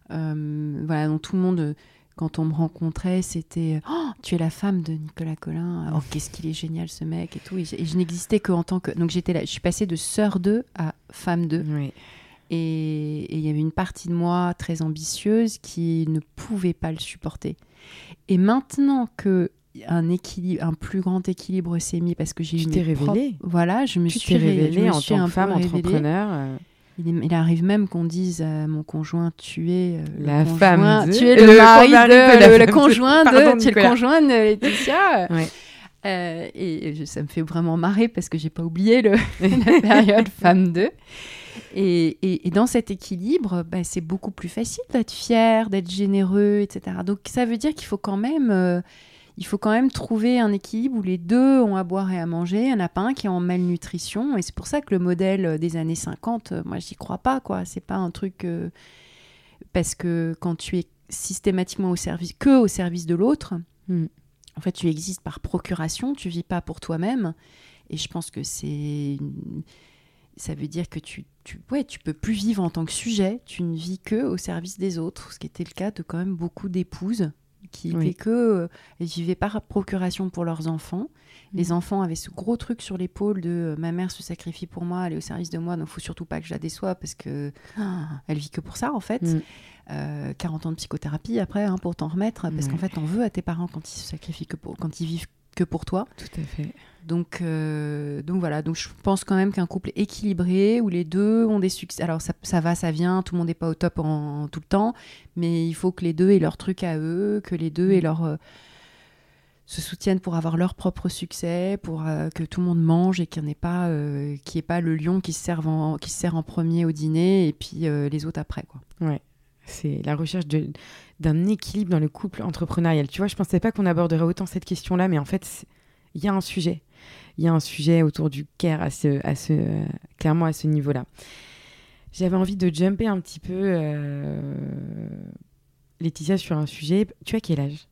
voilà, dont tout le monde quand on me rencontrait, c'était oh, tu es la femme de Nicolas Collin. Oh, qu'est-ce qu'il est génial ce mec et tout. Et, je n'existais qu'en tant que. Donc j'étais là, je suis passée de sœur 2 à femme 2. Et il y avait une partie de moi très ambitieuse qui ne pouvait pas le supporter. Et maintenant que un équilibre, un plus grand équilibre s'est mis parce que j'ai eu. Tu t'es révélée. Voilà, je me tu suis révélée en tant que femme entrepreneur. Euh. Il, arrive même qu'on dise à mon conjoint tu es euh, la femme de... tu es le, mari de, le, conjoint de, tu es le conjoint de Laetitia. Euh, et ça me fait vraiment marrer parce que j'ai pas oublié le, la période femme 2. Et, et, dans cet équilibre, bah, c'est beaucoup plus facile d'être fier, d'être généreux, etc. Donc ça veut dire qu'il faut quand même euh, il faut quand même trouver un équilibre où les deux ont à boire et à manger. Il n'y en a pas un qui est en malnutrition. Et c'est pour ça que le modèle des années 50, euh, moi, j'y crois pas. quoi. C'est pas un truc. Euh, parce que quand tu es systématiquement au service, que au service de l'autre, hmm. en fait, tu existes par procuration, tu vis pas pour toi-même. Et je pense que c'est. Ça veut dire que tu, tu, ouais, tu peux plus vivre en tant que sujet, tu ne vis que au service des autres, ce qui était le cas de quand même beaucoup d'épouses qui oui. que euh, vivaient par procuration pour leurs enfants. Les mm. enfants avaient ce gros truc sur l'épaule de euh, ma mère se sacrifie pour moi, elle est au service de moi, donc faut surtout pas que je la déçois parce que ah, elle vit que pour ça en fait. 40 mm. euh, ans de psychothérapie après hein, pour t'en remettre parce qu'en fait on veut à tes parents quand ils se sacrifient que pour, quand ils vivent que pour toi. Tout à fait. Donc, euh, donc voilà, donc je pense quand même qu'un couple équilibré où les deux ont des succès. Alors ça, va, ça vient, tout le monde n'est pas au top en, tout le temps, mais il faut que les deux aient leur truc à eux, que les deux aient leur euh, se soutiennent pour avoir leur propre succès, pour euh, que tout le monde mange et qu'il n'y ait pas, pas le lion qui se, sert en, qui sert en premier au dîner et puis les autres après quoi. Ouais. C'est la recherche d'un équilibre dans le couple entrepreneurial. Tu vois, je pensais pas qu'on aborderait autant cette question-là, mais en fait, il y a un sujet il y a un sujet autour du care à ce, clairement à ce niveau-là. J'avais envie de jumper un petit peu, euh, Laetitia, sur un sujet. Tu as quel âge?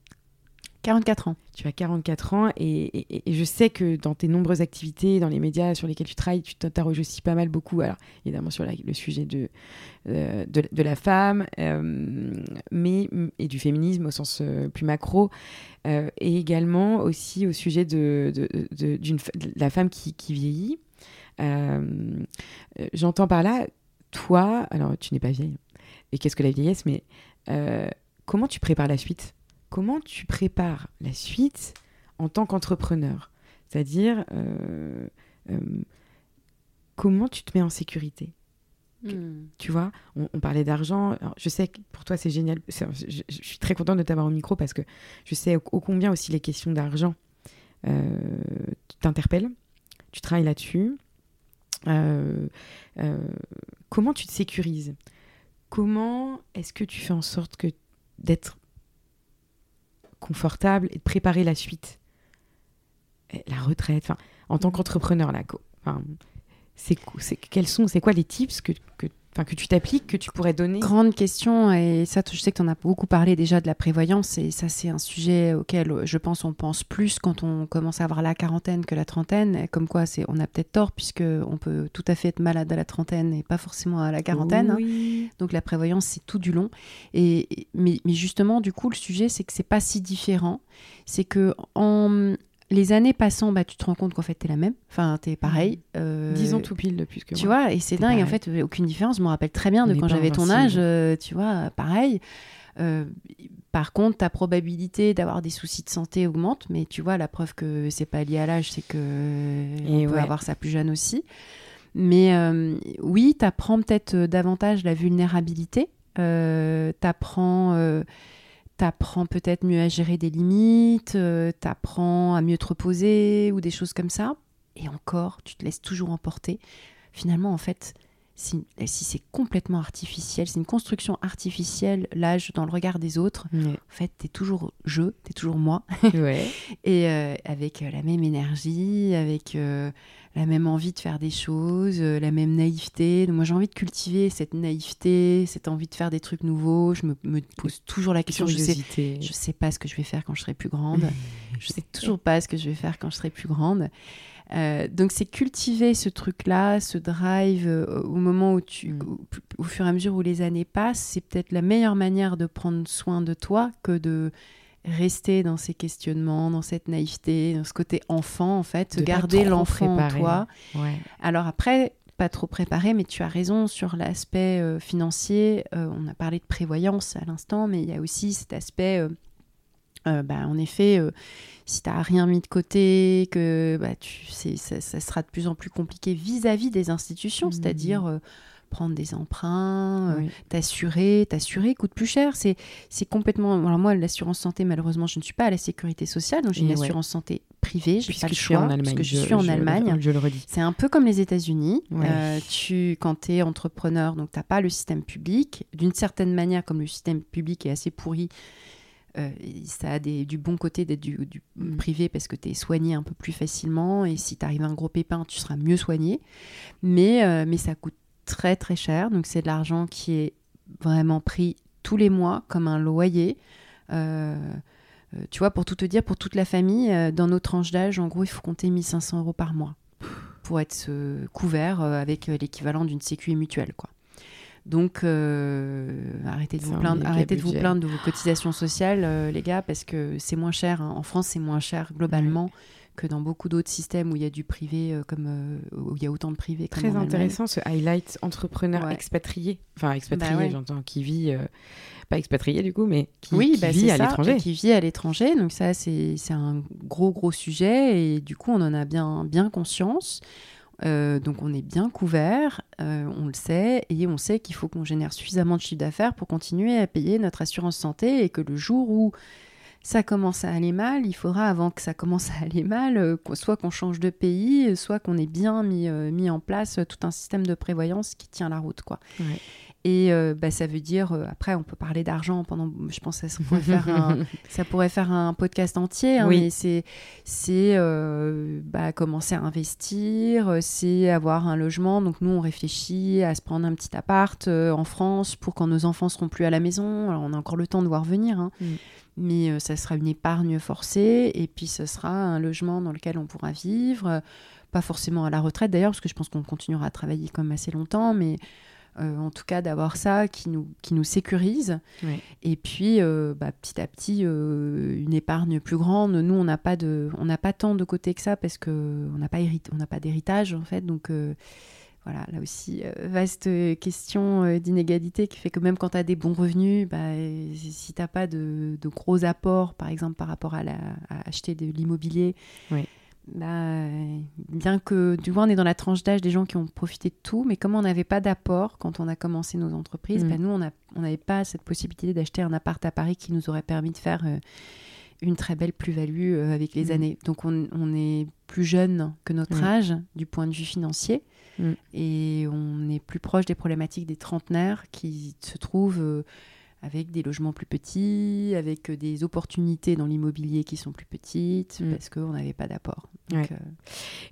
44 ans. Tu as 44 ans et, je sais que dans tes nombreuses activités, dans les médias sur lesquels tu travailles, tu t'interroges aussi pas mal beaucoup, alors évidemment sur le sujet de, euh, de, la femme, euh, mais, et du féminisme au sens euh, plus macro, et également aussi au sujet de, de, la femme qui, qui vieillit. J'entends par là, toi, alors tu n'es pas vieille, et qu'est-ce que la vieillesse, mais comment tu prépares la suite? Comment tu prépares la suite en tant qu'entrepreneur C'est-à-dire, euh, euh, comment tu te mets en sécurité hmm. Tu vois, on, parlait d'argent. Je sais que pour toi, c'est génial. Je, suis très contente de t'avoir au micro parce que je sais ô, combien aussi les questions d'argent euh, t'interpellent. Tu travailles là-dessus. comment tu te sécurises? Comment est-ce que tu fais en sorte que d'être confortable et de préparer la suite. La retraite, enfin, en tant qu'entrepreneur, là, enfin, c'est, quels sont, c'est quoi les tips que, que que tu t'appliques, que tu pourrais donner Grande question, et ça, je sais que tu en as beaucoup parlé déjà de la prévoyance, et ça, c'est un sujet auquel je pense on pense plus quand on commence à avoir la quarantaine que la trentaine. Comme quoi, c'est, on a peut-être tort, puisque on peut tout à fait être malade à la trentaine et pas forcément à la quarantaine. Hein. Donc la prévoyance, c'est tout du long. Et, mais, mais justement, du coup, le sujet, c'est que c'est pas si différent. C'est que en, les années passant, bah, tu te rends compte qu'en fait, tu es la même. Enfin, tu es pareil. Mmh. Euh, Dix ans tout pile depuis que Tu vois, et c'est dingue. En fait, aucune différence. Je me rappelle très bien de quand j'avais ton âge. Euh, tu vois, pareil. Euh, par contre, ta probabilité d'avoir des soucis de santé augmente, mais tu vois, la preuve que c'est pas lié à l'âge, c'est que on peut avoir ça plus jeune aussi. Mais oui, tu apprends peut-être davantage la vulnérabilité. tu apprends t'apprends peut-être mieux à gérer des limites, euh, t'apprends à mieux te reposer ou des choses comme ça. Et encore, tu te laisses toujours emporter. Finalement, en fait, si, c'est complètement artificiel, c'est une construction artificielle, l'âge dans le regard des autres, en fait, t'es toujours je, t'es toujours moi. Et euh, avec euh, la même énergie, avec la même envie de faire des choses, euh, la même naïveté. moi, j'ai envie de cultiver cette naïveté, cette envie de faire des trucs nouveaux. Je me, pose toujours la question. Je sais, je sais pas ce que je vais faire quand je serai plus grande. je sais toujours pas ce que je vais faire quand je serai plus grande. Euh, donc c'est cultiver ce truc-là, ce drive euh, au moment où tu, mm. au, fur et à mesure où les années passent, c'est peut-être la meilleure manière de prendre soin de toi que de rester dans ces questionnements, dans cette naïveté, dans ce côté enfant, en fait, garder l'enfant en toi. Alors après, pas trop préparé, mais tu as raison sur l'aspect euh, financier. Euh, on a parlé de prévoyance à l'instant, mais il y a aussi cet aspect, euh, bah, en effet, si tu n'as rien mis de côté, que bah, tu, ça, ça, sera de plus en plus compliqué vis-à-vis des institutions, mmh. c'est-à-dire prendre des emprunts, euh, t'assurer, t'assurer coûte plus cher. C'est, c'est complètement. Alors moi, l'assurance santé, malheureusement, je ne suis pas à la sécurité sociale, donc j'ai une assurance santé privée. Je pas le choix en Allemagne, parce que je, suis en Allemagne. Je, le redis. C'est un peu comme les États-Unis. Euh, tu, quand tu es entrepreneur, donc t'as pas le système public. D'une certaine manière, comme le système public est assez pourri. Euh, ça a des, du bon côté d'être du, mm. privé parce que tu es soigné un peu plus facilement et si tu arrives un gros pépin, tu seras mieux soigné. Mais, mais ça coûte très très cher. Donc c'est de l'argent qui est vraiment pris tous les mois comme un loyer. Euh, euh, tu vois, pour tout te dire, pour toute la famille, euh, dans nos tranches d'âge, en gros, il faut compter 1500 euros par mois pour être couvert avec l'équivalent d'une sécu mutuelle. Quoi. Donc, arrêtez de, vous plaindre, arrêtez de vous plaindre de vos cotisations sociales, les gars, parce que c'est moins cher. Hein. En France, c'est moins cher globalement que dans beaucoup d'autres systèmes où il y a du privé, euh, comme euh, où il y a autant de privé. Très intéressant ce highlight entrepreneur expatrié, enfin expatrié, bah j'entends, qui vit, euh, pas expatrié du coup, mais qui, oui, bah, vit à l'étranger. Qui vit à l'étranger, donc ça c'est un gros gros sujet et du coup on en a bien, bien conscience. donc on est bien couvert, on le sait, et on sait qu'il faut qu'on génère suffisamment de chiffre d'affaires pour continuer à payer notre assurance santé et que le jour où ça commence à aller mal, il faudra avant que ça commence à aller mal, euh, soit qu'on change de pays, soit qu'on ait bien mis, euh, mis en place tout un système de prévoyance qui tient la route. quoi. Et euh, bah, ça veut dire, euh, après, on peut parler d'argent pendant. Je pense que ça pourrait faire un, ça pourrait faire un podcast entier. Hein, Oui. Mais c'est, euh, bah, commencer à investir, euh, c'est avoir un logement. Donc nous, on réfléchit à se prendre un petit appart en France pour quand nos enfants seront plus à la maison. Alors on a encore le temps de voir venir. hein. Mm. Mais ça sera une épargne forcée. Et puis ce sera un logement dans lequel on pourra vivre. pas forcément à la retraite d'ailleurs, parce que je pense qu'on continuera à travailler même assez longtemps. Mais en tout cas d'avoir ça qui nous, qui nous sécurise. Et puis euh, bah, petit à petit, euh, une épargne plus grande. Nous, on n'a pas, de, on n'a pas tant de côté que ça parce qu'on n'a pas, on pas d'héritage en fait. Donc euh, voilà, là aussi, euh, vaste question euh, d'inégalité qui fait que même quand tu as des bons revenus, bah, euh, si tu n'as pas de, de gros apports, par exemple par rapport à, la, à acheter de l'immobilier, Oui. Bah, bien que du moins on est dans la tranche d'âge des gens qui ont profité de tout, mais comme on n'avait pas d'apport quand on a commencé nos entreprises, Mm. bah, nous on n'avait pas cette possibilité d'acheter un appart à Paris qui nous aurait permis de faire euh, une très belle plus-value euh, avec les Mm. années. Donc on, on est plus jeune que notre Mm. âge du point de vue financier et on est plus proche des problématiques des trentenaires qui se trouvent euh, avec des logements plus petits, avec euh, des opportunités dans l'immobilier qui sont plus petites Mm. parce qu'on n'avait pas d'apport. Ouais. euh,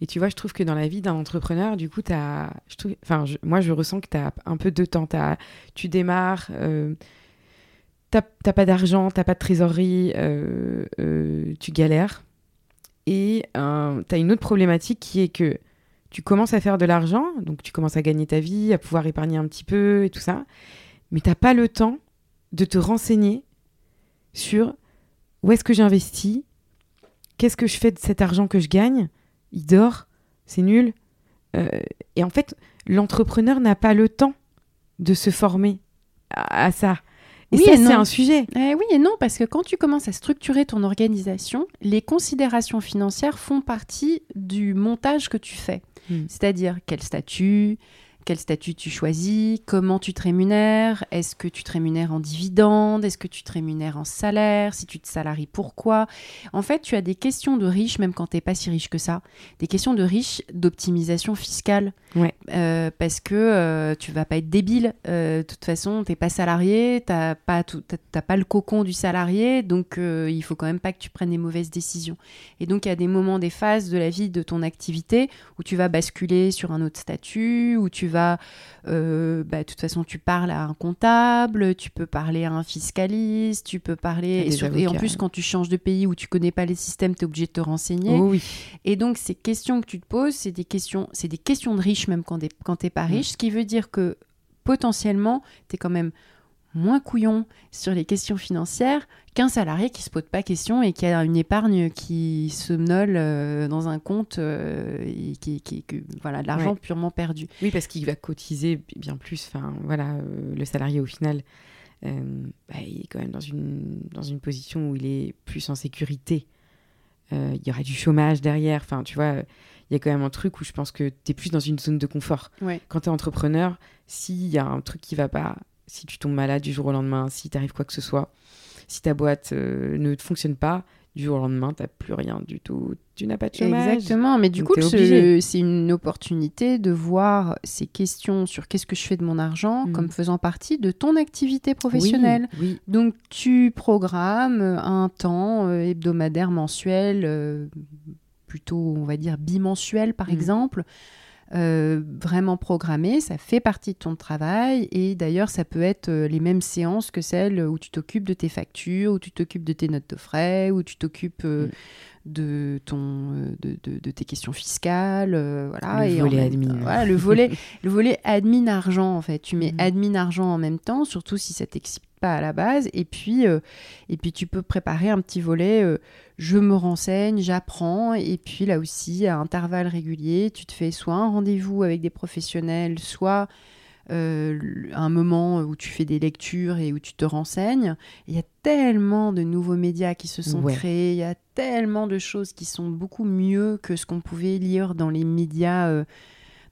Et tu vois, je trouve que dans la vie d'un entrepreneur, du coup, t'as, je trouve, enfin, je- moi, je ressens que tu as un peu de temps. T'as- tu démarres, euh, t'as pas d'argent, t'as pas de trésorerie, euh, tu galères. Et tu as une autre problématique qui est que tu commences à faire de l'argent, donc tu commences à gagner ta vie, à pouvoir épargner un petit peu et tout ça, mais t'as pas le temps de te renseigner sur où est-ce que j'investis, qu'est-ce que je fais de cet argent que je gagne, il dort, c'est nul. Euh, et en fait, l'entrepreneur n'a pas le temps de se former à, à ça. Et Oui ça, c'est un sujet. Eh oui et non, parce que quand tu commences à structurer ton organisation, les considérations financières font partie du montage que tu fais. Mm. C'est-à-dire quel statut, quel statut tu choisis, comment tu te rémunères, est-ce que tu te rémunères en dividendes, est-ce que tu te rémunères en salaire, si tu te salaries, pourquoi? En fait, tu as des questions de riches, même quand tu n'es pas si riche que ça, des questions de riches d'optimisation fiscale. Ouais. Euh, parce que euh, tu vas pas être débile. Euh, de toute façon, t'es pas salarié, t'as pas, tout- pas le cocon du salarié, donc euh, il faut quand même pas que tu prennes des mauvaises décisions. Et donc il y a des moments, des phases de la vie de ton activité où tu vas basculer sur un autre statut, où tu vas, bah, de toute façon, tu parles à un comptable, tu peux parler à un fiscaliste, tu peux parler. Et, des sur- et en plus, quand tu changes de pays où tu connais pas les systèmes, tu es obligé de te renseigner. Oh oui. Et donc, ces questions que tu te poses, c'est des questions, c'est des questions de riches, même quand, t'es- quand t'es pas Mm. riche, ce qui veut dire que potentiellement, tu es quand même moins couillon sur les questions financières qu'un salarié qui se pose pas question et qui a une épargne qui somnole euh, dans un compte euh, et qui, qui- voilà, de l'argent Ouais. purement perdu. Oui, parce qu'il va cotiser bien plus. Enfin, voilà, euh, le salarié au final, euh, bah, il est quand même dans une, dans une position où il est plus en sécurité. Il y aura du chômage derrière. Enfin, tu vois, il y a quand même un truc où je pense que tu es plus dans une zone de confort. Ouais. Quand tu es entrepreneur, s'il y a un truc qui va pas, si tu tombes malade du jour au lendemain, si t'arrive quoi que ce soit, si ta boîte euh, ne fonctionne pas, du jour au lendemain, t'as plus rien du tout. Tu n'as pas de chômage. Exactement, mais du Donc coup, ce- c'est une opportunité de voir ces questions sur qu'est-ce que je fais de mon argent Mm. comme faisant partie de ton activité professionnelle. Oui, oui. Donc tu programmes un temps euh, hebdomadaire, mensuel, euh, plutôt on va dire bimensuel par Mhm. exemple, euh, vraiment programmé, ça fait partie de ton travail et d'ailleurs ça peut être euh, les mêmes séances que celles où tu t'occupes de tes factures, où tu t'occupes de tes notes de frais, où tu t'occupes euh, Mhm. de ton de, de- de tes questions fiscales, euh, voilà. Le et volet admin. voilà, le volet le volet admin argent en fait. Tu mets Mhm. admin argent en même temps, surtout si ça t'excite pas à la base. Et puis, euh, et puis tu peux préparer un petit volet. euh, je me renseigne, j'apprends. Et puis là aussi, à intervalles réguliers, tu te fais soit un rendez-vous avec des professionnels, soit euh, un moment où tu fais des lectures et où tu te renseignes. Il y a tellement de nouveaux médias qui se sont Ouais. créés, il y a tellement de choses qui sont beaucoup mieux que ce qu'on pouvait lire dans les médias,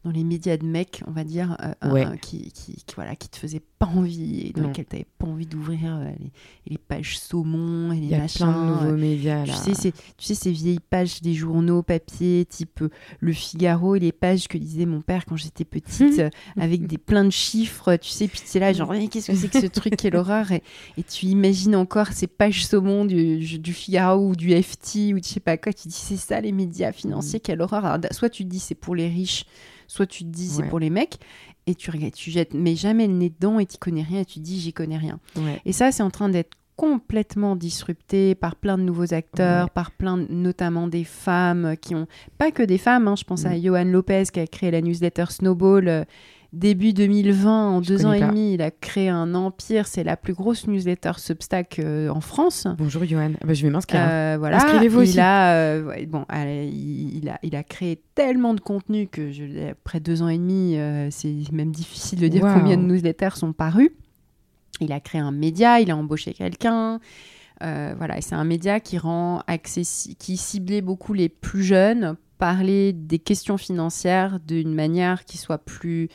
dans les médias de mecs, on va dire, euh, Ouais. qui, qui, qui, voilà, qui te faisaient pas envie, et dans lesquels tu n'avais pas envie d'ouvrir euh, les, les pages saumon et les Il y a machins. plein de nouveaux euh, médias tu là. sais, ces, tu sais, ces vieilles pages des journaux papier, type Le Figaro, et les pages que lisait mon père quand j'étais petite, avec des plein de chiffres, tu sais, puis tu es là, genre, Eh, qu'est-ce que c'est que ce truc, quelle horreur et, et tu imagines encore ces pages saumon du, du Figaro ou du FT ou je sais pas quoi, tu dis, c'est ça les médias financiers, quelle horreur. Alors, soit tu te dis, c'est pour les riches, soit tu te dis, c'est Ouais. pour les mecs, et tu regardes, tu jettes, mais jamais le nez dedans et tu connais rien, et tu te dis, j'y connais rien. Ouais. Et ça, c'est en train d'être complètement disrupté par plein de nouveaux acteurs, Ouais. par plein, de- notamment des femmes qui ont, pas que des femmes, hein, je pense à Mm. Johan Lopez qui a créé la newsletter Snowball euh, début 2020, en Je deux ans et demi, il a créé un empire, c'est la plus grosse newsletter Substack euh, en France. Bonjour Johan. Ah bah, je vais m'inscrire. hein. Euh, voilà, Inscrivez-vous il aussi. a, euh, ouais, bon, il, il a, il a créé tellement de contenu que je, après deux ans et demi, c'est même difficile de dire combien de newsletters sont parus. Il a créé un média, il a embauché quelqu'un. Voilà, c'est un média qui rend accessi- qui ciblait beaucoup les plus jeunes, parler des questions financières d'une manière qui soit plus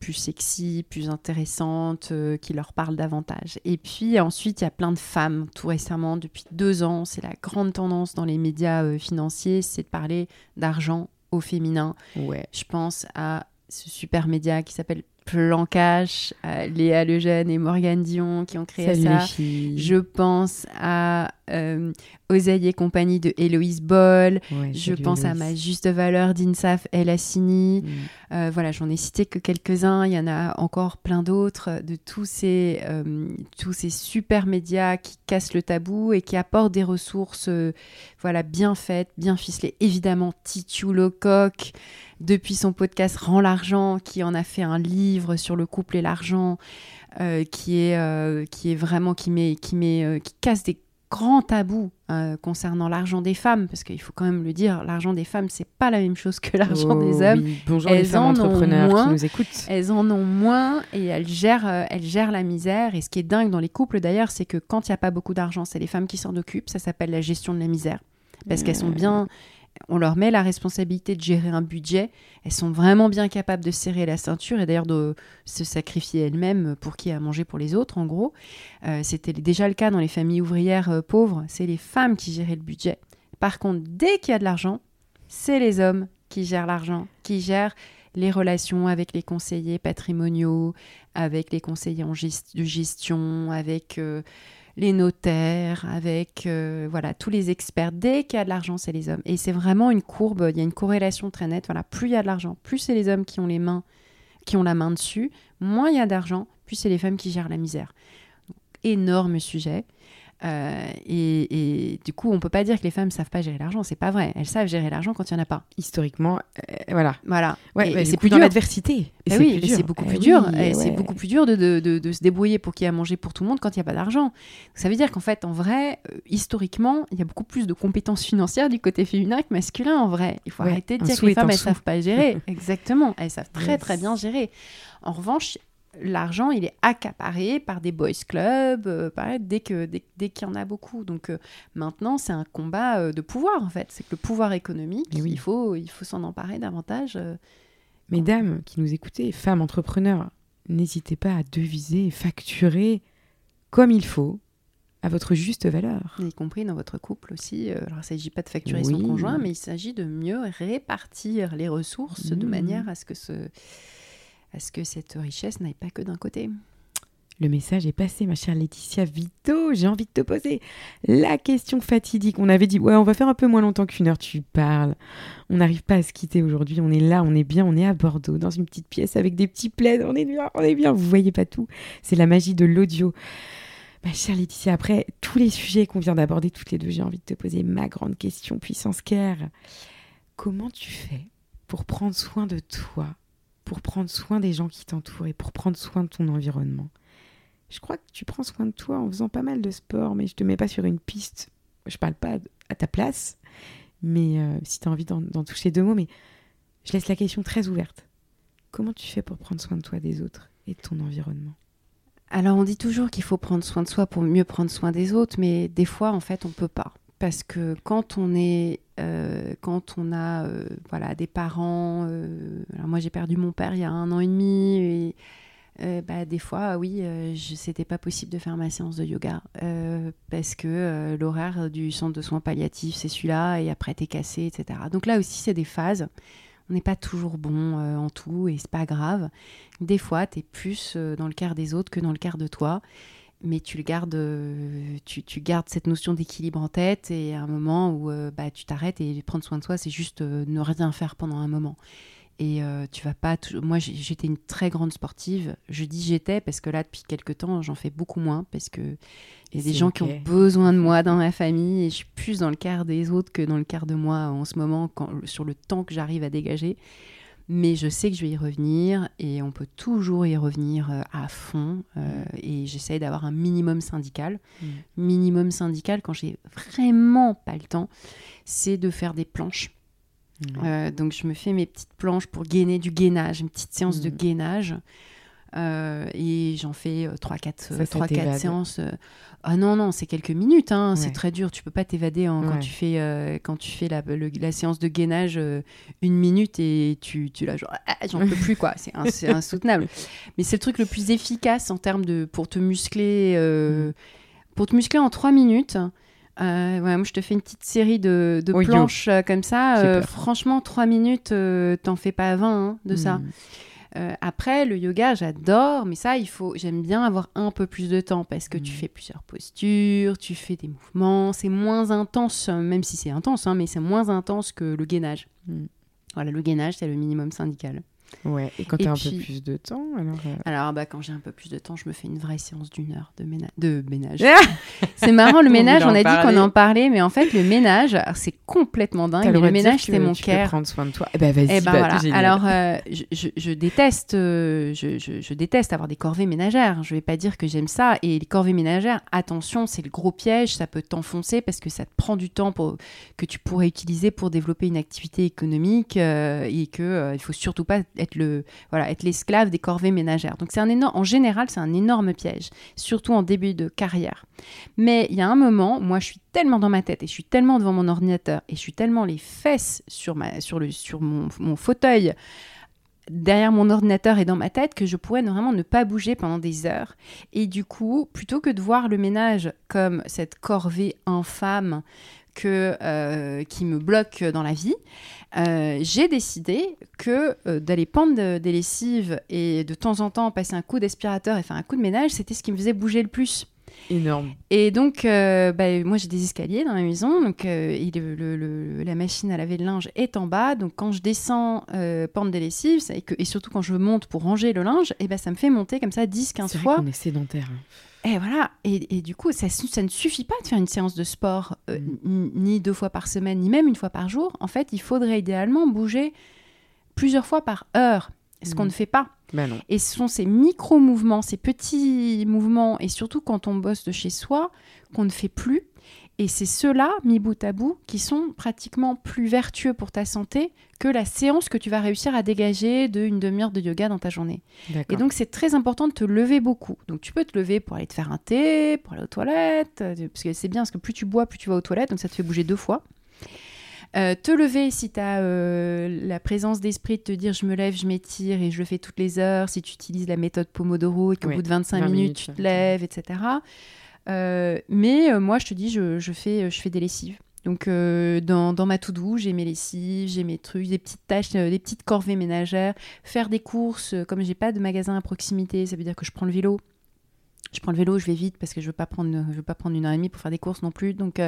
plus sexy, plus intéressante, euh, qui leur parle davantage. Et puis ensuite, il y a plein de femmes, tout récemment, depuis deux ans, c'est la grande tendance dans les médias euh, financiers, c'est de parler d'argent au féminin. Ouais. Je pense à ce super média qui s'appelle Plan Cash, à Léa Lejeune et Morgane Dion qui ont créé Salut ça. Je pense à euh, Oseille et compagnie de Héloïse Boll. Ouais, Je pense à. Ma Juste Valeur d'Insaf El Hassini. Mm. Euh, voilà, j'en ai cité que quelques-uns. Il y en a encore plein d'autres de tous ces, euh, tous ces super médias qui cassent le tabou et qui apportent des ressources euh, voilà, bien faites, bien ficelées. Évidemment, Titu Lecoq, depuis son podcast Rends l'argent, qui en a fait un livre sur le couple et l'argent, euh, qui, est, euh, qui est vraiment, qui, met, qui, met, euh, qui casse des grands tabous euh, concernant l'argent des femmes, parce qu'il faut quand même le dire, l'argent des femmes, c'est pas la même chose que l'argent Oh, des hommes. oui. Bonjour les Elles femmes en ont entrepreneurs moins. qui nous écoutent. Elles en ont moins et elles gèrent, euh, elles gèrent la misère. Et ce qui est dingue dans les couples d'ailleurs, c'est que quand il n'y a pas beaucoup d'argent, c'est les femmes qui s'en occupent. Ça s'appelle la gestion de la misère. Parce qu'elles sont bien. On leur met la responsabilité de gérer un budget. Elles sont vraiment bien capables de serrer la ceinture et d'ailleurs de se sacrifier elles-mêmes pour qui a mangé pour les autres, en gros. Euh, C'était déjà le cas dans les familles ouvrières euh, pauvres. C'est les femmes qui géraient le budget. Par contre, dès qu'il y a de l'argent, c'est les hommes qui gèrent l'argent, qui gèrent les relations avec les conseillers patrimoniaux, avec les conseillers de gestion, avec euh, les notaires, avec euh, voilà tous les experts. Dès qu'il y a de l'argent, c'est les hommes. Et c'est vraiment une courbe. Il y a une corrélation très nette. Voilà, plus il y a de l'argent, plus c'est les hommes qui ont les mains, qui ont la main dessus. Moins il y a d'argent, plus c'est les femmes qui gèrent la misère. Énorme sujet. Euh, et, et du coup, on peut pas dire que les femmes savent pas gérer l'argent. C'est pas vrai. Elles savent gérer l'argent quand il y en a pas. Historiquement, euh, voilà. Voilà. Ouais, Et- bah, et c'est plus dans dur. l'adversité. Eh c'est oui, beaucoup Eh plus oui, dur. eh Et C'est ouais. beaucoup plus dur de, de- de- de se débrouiller pour qu'il y ait à manger pour tout le monde quand il n'y a pas d'argent. Ça veut dire qu'en fait, en vrai, euh, historiquement, il y a beaucoup plus de compétences financières du côté féminin que masculin, en vrai. Il faut Ouais, arrêter de dire que les femmes, elles sou. savent pas gérer. Exactement. Elles savent très, Yes. très bien gérer. En revanche, l'argent, il est accaparé par des boys clubs, euh, pareil, dès que dès, dès qu'il y en a beaucoup. Donc euh, maintenant, c'est un combat euh, de pouvoir, en fait. C'est que le pouvoir économique, Eh oui. il faut, il faut s'en emparer davantage. Mesdames qui nous écoutez, femmes entrepreneurs, n'hésitez pas à deviser facturer comme il faut à votre juste valeur. y compris dans votre couple aussi. Alors, il ne s'agit pas de facturer son conjoint, mais il s'agit de mieux répartir les ressources de Mhm. manière à ce que, ce, à ce que cette richesse n'aille pas que d'un côté? Le message est passé, ma chère Laetitia Vito. J'ai envie de te poser la question fatidique. On avait dit, ouais, on va faire un peu moins longtemps qu'une heure. Tu parles. On n'arrive pas à se quitter aujourd'hui. On est là, on est bien, on est à Bordeaux, dans une petite pièce avec des petits plaids. On est bien, on est bien. Vous voyez pas tout. C'est la magie de l'audio. Ma chère Laetitia, après tous les sujets qu'on vient d'aborder toutes les deux, j'ai envie de te poser ma grande question, puissance care. Comment tu fais pour prendre soin de toi, pour prendre soin des gens qui t'entourent et pour prendre soin de ton environnement je crois que tu prends soin de toi en faisant pas mal de sport, mais je te mets pas sur une piste. Je parle pas à ta place, mais euh, si tu as envie d'en toucher deux mots, mais je laisse la question très ouverte. Comment tu fais pour prendre soin de toi, des autres et de ton environnement? Alors, on dit toujours qu'il faut prendre soin de soi pour mieux prendre soin des autres, mais des fois, en fait, on peut pas. Parce que quand on est, euh, quand on a, euh, voilà, des parents. euh, moi, j'ai perdu mon père il y a un an et demi. Et, bah, des fois, oui, c'était pas possible de faire ma séance de yoga parce que l'horaire du centre de soins palliatifs, c'est celui-là, et après, t'es cassé, etc. Donc là aussi, c'est des phases. On n'est pas toujours bon en tout et c'est pas grave. Des fois, tu es plus dans le quart des autres que dans le quart de toi. Mais tu le gardes, euh, tu, tu gardes cette notion d'équilibre en tête et à un moment où euh, bah, tu t'arrêtes et prendre soin de soi, c'est juste euh, ne rien faire pendant un moment. Et euh, tu vas pas. Moi, j'étais une très grande sportive. Je dis j'étais parce que là, depuis quelques temps, j'en fais beaucoup moins parce que il y a des gens qui ont besoin de moi dans ma famille et je suis plus dans le quart des autres que dans le quart de moi en ce moment quand, sur le temps que j'arrive à dégager. Mais je sais que je vais y revenir et on peut toujours y revenir euh, à fond. euh, et j'essaye d'avoir un minimum syndical. Mm. Minimum syndical, quand j'ai vraiment pas le temps, c'est de faire des planches. Ouais. Euh, donc je me fais mes petites planches pour gainer du gainage, une petite séance de Mm. gainage. Et j'en fais 3-4 Ça, ça t'évade. séances. Ah non, non, c'est quelques minutes, hein, c'est très dur. Tu peux pas t'évader hein, quand tu fais, euh, quand tu fais la, le- la séance de gainage euh, une minute et tu, tu l'as genre, ah, j'en peux plus, quoi. C'est ins- c'est insoutenable. Mais c'est le truc le plus efficace en termes de. pour te muscler. euh, Mm. Pour te muscler en 3 minutes. Ouais, moi, je te fais une petite série de, Oh, planches comme ça. Franchement, 3 minutes, t'en fais pas 20 hein, de ça. Euh, après, le yoga, j'adore, mais ça, il faut. J'aime bien avoir un peu plus de temps parce que tu Mm. fais plusieurs postures, tu fais des mouvements. C'est moins intense, même si c'est intense, hein, mais c'est moins intense que le gainage. Mm. Voilà, le gainage, c'est le minimum syndical. Ouais. Et quand tu as un peu plus de temps, alors. euh, Alors, bah, quand j'ai un peu plus de temps, je me fais une vraie séance d'une heure de, ména- de ménage. Ah c'est marrant, le ménage, on a dit qu'on en parlait, mais en fait, le ménage, c'est complètement dingue. le ménage, c'est mon tu care. prendre soin de toi. Eh ben vas-y, Eh ben bah, voilà. Alors, euh, je, déteste, euh, je, je- je déteste avoir des corvées ménagères. Je vais pas dire que j'aime ça. Et les corvées ménagères, attention, c'est le gros piège. Ça peut t'enfoncer parce que ça te prend du temps pour, que tu pourrais utiliser pour développer une activité économique et que euh, il faut surtout pas être le, voilà, être l'esclave des corvées ménagères. Donc c'est un énorme, en général, c'est un énorme piège, surtout en début de carrière. Mais il y a un moment, moi, je suis tellement dans ma tête et je suis tellement devant mon ordinateur et je suis tellement les fesses sur, ma, sur, le, sur mon, mon fauteuil derrière mon ordinateur et dans ma tête que je pourrais vraiment ne pas bouger pendant des heures. Et du coup, plutôt que de voir le ménage comme cette corvée infâme que, euh, qui me bloque dans la vie, euh, j'ai décidé que euh, d'aller pendre de- des lessives et de temps en temps passer un coup d'aspirateur et faire un coup de ménage, c'était ce qui me faisait bouger le plus. Énorme. Et donc, euh, bah, moi, j'ai des escaliers dans ma maison. Donc, euh, et le- la machine à laver le linge est en bas. Donc, quand je descends euh, pente des lessives, et, que- et surtout quand je monte pour ranger le linge, et ben ça me fait monter comme ça 10-15 C'est vrai fois. qu'on est sédentaire. hein. Et voilà. Et, et du coup, ça, ne suffit pas de faire une séance de sport euh, Mm. ni deux fois par semaine, ni même une fois par jour. En fait, il faudrait idéalement bouger plusieurs fois par heure, ce qu'on Mm. ne fait pas. Non. Et ce sont ces micro-mouvements, ces petits mouvements, et surtout quand on bosse de chez soi, qu'on ne fait plus. Et c'est ceux-là, mis bout à bout, qui sont pratiquement plus vertueux pour ta santé que la séance que tu vas réussir à dégager d'une demi-heure de yoga dans ta journée. Et donc, c'est très important de te lever beaucoup. Donc, tu peux te lever pour aller te faire un thé, pour aller aux toilettes, euh, parce que c'est bien, parce que plus tu bois, plus tu vas aux toilettes, donc ça te fait bouger deux fois. Euh, te lever si tu as la présence d'esprit de te dire je me lève, je m'étire et je le fais toutes les heures, si tu utilises la méthode Pomodoro et qu'au Oui, bout de 25 20 minutes, minutes, tu te lèves, etc. Euh, mais euh, moi, je te dis, je, je fais, je fais des lessives. Donc, euh, dans, dans ma to-do, j'ai mes lessives, j'ai mes trucs, des petites tâches, euh, des petites corvées ménagères. Faire des courses, euh, comme j'ai pas de magasin à proximité, ça veut dire que je prends le vélo. Je prends le vélo, je vais vite parce que je veux pas prendre, je veux pas prendre une heure et demie pour faire des courses non plus. Donc,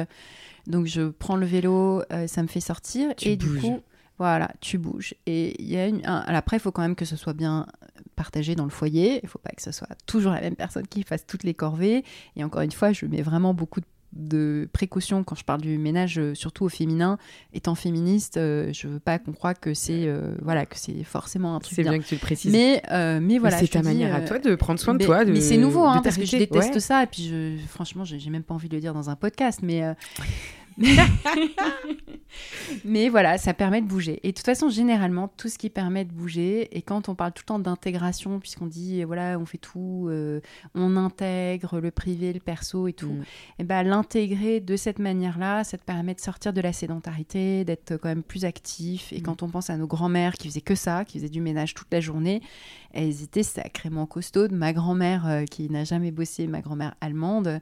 donc je prends le vélo, ça me fait sortir Tu et bouges. du coup, voilà, tu bouges. Et il y a une, un- après, il faut quand même que ce soit bien partagé dans le foyer. Il faut pas que ce soit toujours la même personne qui fasse toutes les corvées. Et encore une fois, je mets vraiment beaucoup de de précautions quand je parle du ménage, euh, surtout au féminin. Étant féministe, euh, je veux pas qu'on croie que c'est euh, voilà que c'est forcément un truc C'est bien. bien que tu le précises. Mais euh, mais voilà, c'est ta dis, manière à toi de prendre soin de toi. De, mais c'est nouveau, hein, parce que je déteste Ouais. ça. Et puis, je, franchement, j'ai même pas envie de le dire dans un podcast. Mais, Mais voilà, ça permet de bouger. Et de toute façon, généralement, tout ce qui permet de bouger, et quand on parle tout le temps d'intégration, puisqu'on dit, voilà, on fait tout, euh, on intègre le privé, le perso et tout, Mm. et ben l'intégrer de cette manière-là, ça te permet de sortir de la sédentarité, d'être quand même plus actif. Et Mm. quand on pense à nos grands-mères qui faisaient que ça, qui faisaient du ménage toute la journée, elles étaient sacrément costaudes. Ma grand-mère, euh, qui n'a jamais bossé, ma grand-mère allemande,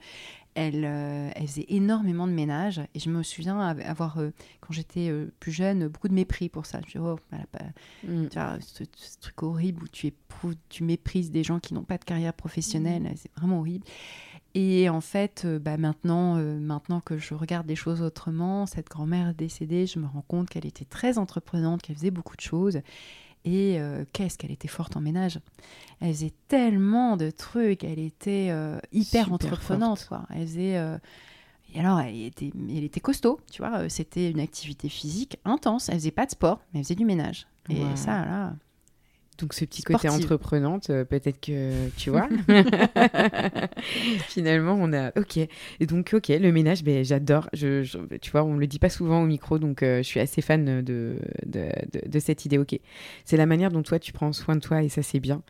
elle, euh, elle faisait énormément de ménage. Et je me souviens av- avoir, euh, quand j'étais euh, plus jeune, beaucoup de mépris pour ça. Je me oh, elle a pas- Mm. tu vois, ce, ce truc horrible où tu, éprouves, tu méprises des gens qui n'ont pas de carrière professionnelle, Mmh. c'est vraiment horrible. Et en fait, bah, maintenant, maintenant que je regarde les choses autrement, cette grand-mère décédée, je me rends compte qu'elle était très entreprenante, qu'elle faisait beaucoup de choses. Et euh, qu'est-ce qu'elle était forte en ménage. Elle faisait tellement de trucs, elle était euh, hyper Super entreprenante. Quoi. Elle faisait... euh, et alors, elle était, elle était costaud, tu vois. C'était une activité physique intense. Elle faisait pas de sport, mais elle faisait du ménage. Et Wow. ça, là, Donc ce petit côté entreprenante, euh, peut-être que tu vois. Finalement, on a OK. Et donc OK, le ménage, ben j'adore. Je, je- tu vois, on le dit pas souvent au micro, donc euh, je suis assez fan de, de, de- de cette idée. OK, c'est la manière dont toi tu prends soin de toi et ça c'est bien.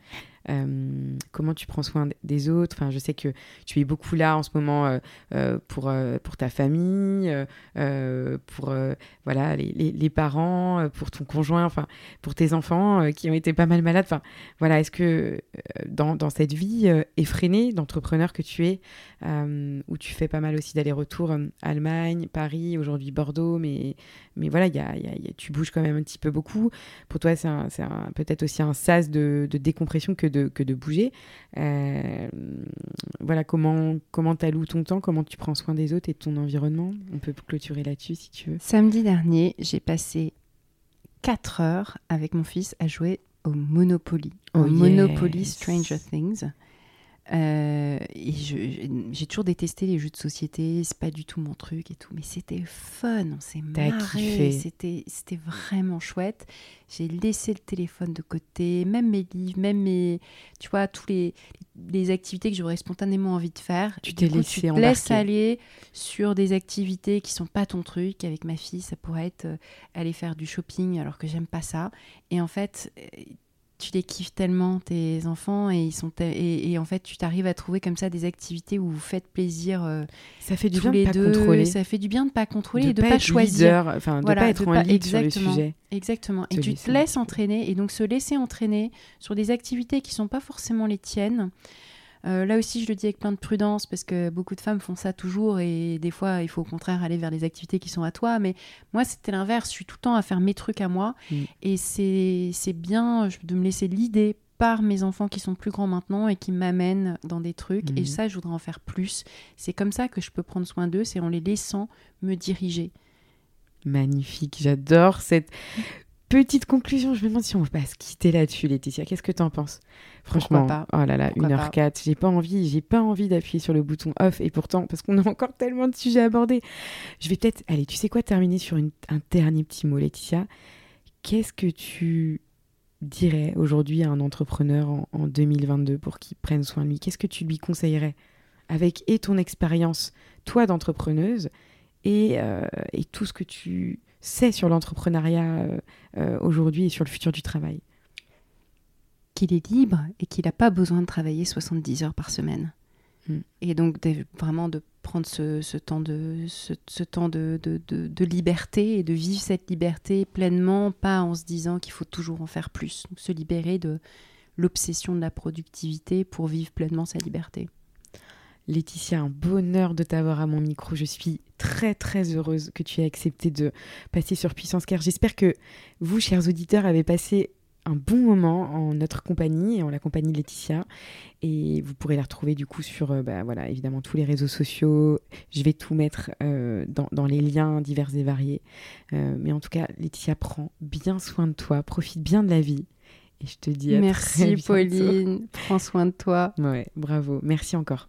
Euh, comment tu prends soin des autres? Enfin, je sais que tu es beaucoup là en ce moment euh, euh, pour, pour ta famille, pour voilà, les, les- parents, pour ton conjoint, enfin, pour tes enfants qui ont été pas mal malades. Enfin, voilà, est-ce que dans, dans cette vie effrénée d'entrepreneur que tu es, où tu fais pas mal aussi d'allers-retours, euh, Allemagne, Paris, aujourd'hui Bordeaux, mais, mais voilà, il y y a- tu bouges quand même un petit peu beaucoup. Pour toi, c'est peut-être aussi un sas de, de décompression que de, que de bouger. Euh, voilà, comment comment t'alloues ton temps, comment tu prends soin des autres et de ton environnement. On peut clôturer là-dessus si tu veux. Samedi dernier, j'ai passé 4 heures avec mon fils à jouer au Monopoly. Oh au Monopoly yes. Stranger Things. Euh, et j'ai toujours détesté les jeux de société, c'est pas du tout mon truc et tout, mais c'était fun, on s'est marré, kiffé. c'était c'était vraiment chouette. J'ai laissé le téléphone de côté, même mes livres, même mes, tu vois, tous les, les activités que j'aurais spontanément envie de faire. Tu t'es laissé tu te laisses aller sur des activités qui sont pas ton truc. Avec ma fille, ça pourrait être euh, aller faire du shopping alors que j'aime pas ça. Et en fait, euh, tu les kiffes tellement tes enfants et ils sont et, et en fait tu t'arrives à trouver comme ça des activités où vous faites plaisir euh, Ça fait du tous bien de les pas deux. contrôler. Ça fait du bien de pas contrôler de et de pas, être choisir. enfin de Voilà, pas être de en pas- lead sur le exactement. sujet. Exactement. Et tu te laisses entraîner. Et donc, se laisser entraîner sur des activités qui sont pas forcément les tiennes. Euh, là aussi, je le dis avec plein de prudence parce que beaucoup de femmes font ça toujours et des fois, il faut au contraire aller vers les activités qui sont à toi. Mais moi, c'était l'inverse. Je suis tout le temps à faire mes trucs à moi Mm. et c'est bien je- de me laisser l'idée par mes enfants qui sont plus grands maintenant et qui m'amènent dans des trucs. Et ça, je voudrais en faire plus. C'est comme ça que je peux prendre soin d'eux, c'est en les laissant me diriger. Magnifique, j'adore cette petite conclusion. Je me demande si on va pas se quitter là-dessus, Laetitia. Qu'est-ce que tu en penses? Franchement, pas? oh là là, Pourquoi 1h04, j'ai pas envie, j'ai pas envie d'appuyer sur le bouton off et pourtant parce qu'on a encore tellement de sujets abordés. Je vais peut-être allez, tu sais quoi terminer sur une- un dernier petit mot Laetitia. Qu'est-ce que tu dirais aujourd'hui à un entrepreneur en, en 2022 pour qu'il prenne soin de lui? Qu'est-ce que tu lui conseillerais avec et ton expérience toi d'entrepreneuse et, euh, et tout ce que tu sais sur l'entrepreneuriat euh, euh, aujourd'hui et sur le futur du travail. qu'il est libre et qu'il n'a pas besoin de travailler 70 heures par semaine. Mm. Et donc de- vraiment de prendre ce, ce temps, de, ce, ce temps de, de, de- de liberté et de vivre cette liberté pleinement, pas en se disant qu'il faut toujours en faire plus. Donc se libérer de l'obsession de la productivité pour vivre pleinement sa liberté. Laetitia, un bonheur de t'avoir à mon micro. Je suis très très heureuse que tu aies accepté de passer sur Puissance Car. J'espère que vous, chers auditeurs, avez passé un bon moment en notre compagnie et en la compagnie de Laetitia. Et vous pourrez la retrouver du coup sur, euh, bah, voilà, évidemment, tous les réseaux sociaux. Je vais tout mettre euh, dans, dans les liens divers et variés. Euh, mais en tout cas, Laetitia, prends bien soin de toi, profite bien de la vie. Et je te dis à Merci. Pauline, prends soin de toi. Ouais, bravo. Merci encore.